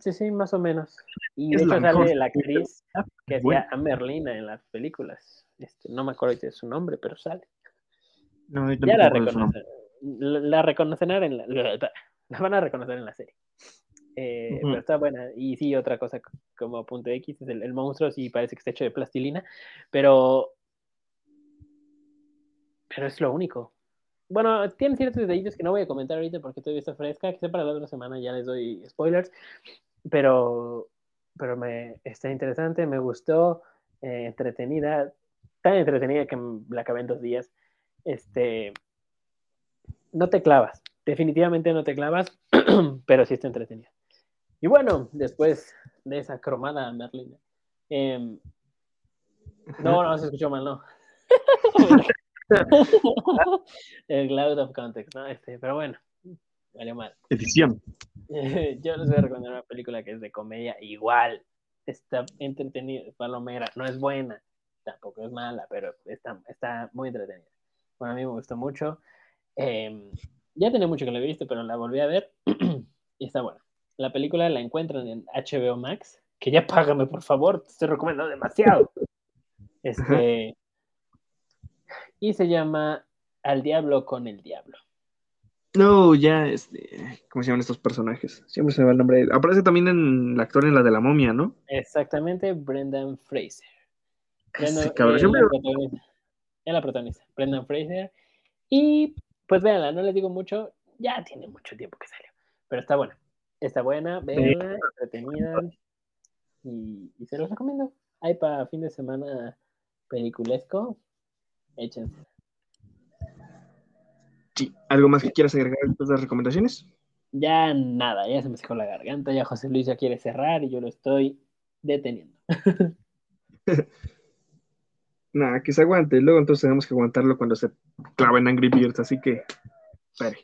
Sí, sí, más o menos. Y Es de hecho sale la actriz que hacía Bueno. a Merlina en las películas. Este, no me acuerdo de su nombre, pero sale. No, yo Ya la reconocen. La, la reconocerán en la, la, van a reconocer en la serie. Eh. Pero está buena. Y sí, otra cosa como punto X es el, el monstruo, sí parece que está hecho de plastilina, pero. Pero es lo único. Bueno, tiene ciertos detallitos que no voy a comentar ahorita porque todavía está fresca. Quizá para la otra semana ya les doy spoilers. Pero, pero me está interesante, me gustó, eh, entretenida. tan entretenida que la acabé en dos días. Este, no te clavas, definitivamente no te clavas, pero sí está entretenida. Y bueno, después de esa cromada Merlina. Em, no, no se escuchó mal, no. el Cloud of Context, ¿no? Este, pero bueno, vale mal. Edición. Yo les voy a recomendar una película que es de comedia igual. Está entretenida, palomera, no es buena, tampoco es mala, pero está, está muy entretenida. Bueno, a mí me gustó mucho. Em, ya tenía mucho que la he visto, pero la volví a ver y está buena. La película la encuentran en HBO Max, que ya págame, por favor, te estoy recomendando demasiado. Este, y se llama Al Diablo con el Diablo. No, ya, este, ¿cómo se llaman estos personajes? Siempre se me va el nombre. Aparece también en el actor en la de la momia, ¿no? Exactamente, Brendan Fraser. Ese cabrón, siempre... Es la protagonista, Brendan Fraser. Y pues véanla, no les digo mucho, ya tiene mucho tiempo que salió, pero está buena. Está buena, véanla, entretenida. Y, y se los recomiendo. Hay para fin de semana peliculesco, échense. Sí, ¿algo más que quieras agregar después de las recomendaciones? Ya nada, ya se me secó la garganta, ya José Luis ya quiere cerrar y yo lo estoy deteniendo. Nada, que se aguante. Luego entonces tenemos que aguantarlo cuando se clava en Angry Birds, así que espere.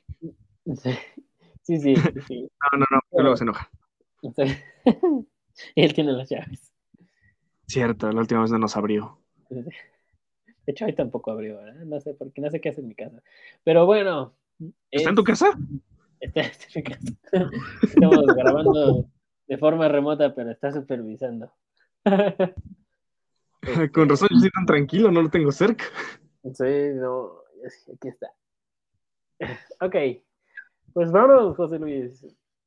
Sí, sí, sí. No, no, no, luego se enoja. Él tiene las llaves. Cierto, la última vez no nos abrió. De hecho, hoy tampoco abrió, ¿verdad? No sé, porque no sé qué hace en mi casa. Pero bueno. ¿Está en tu casa? Está, en mi casa. Estamos grabando de forma remota, pero está supervisando. Con razón, yo estoy tan tranquilo, no lo tengo cerca. Sí, no, aquí está. Ok, pues vámonos, José Luis.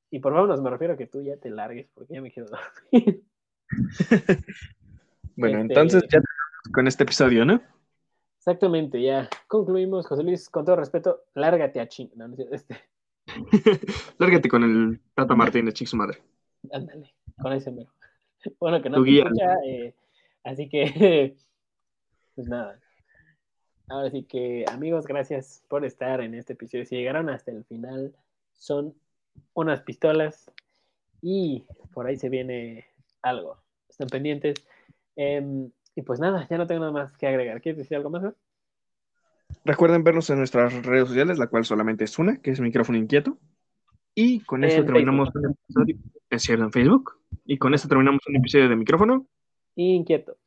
Y por vámonos me refiero a que tú ya te largues, porque ya me quiero dormir. bueno, este, entonces ya con este episodio, ¿no? Exactamente, ya concluimos. José Luis, con todo respeto, lárgate a ching. No, este. lárgate con el Tata Martínez, ching su madre. Ándale, con ese mero. Bueno, que no te escucha, eh, Así que, pues nada. Ahora sí que, amigos, gracias por estar en este episodio. Si llegaron hasta el final, son unas pistolas y por ahí se viene algo. Están pendientes. Em, y pues nada, ya no tengo nada más que agregar. ¿Quieres decir algo más? Recuerden vernos en nuestras redes sociales, la cual solamente es una, que es Micrófono Inquieto. Y con esto terminamos un episodio. Es cierto, en Facebook. Y con esto terminamos un episodio de Micrófono inquieto.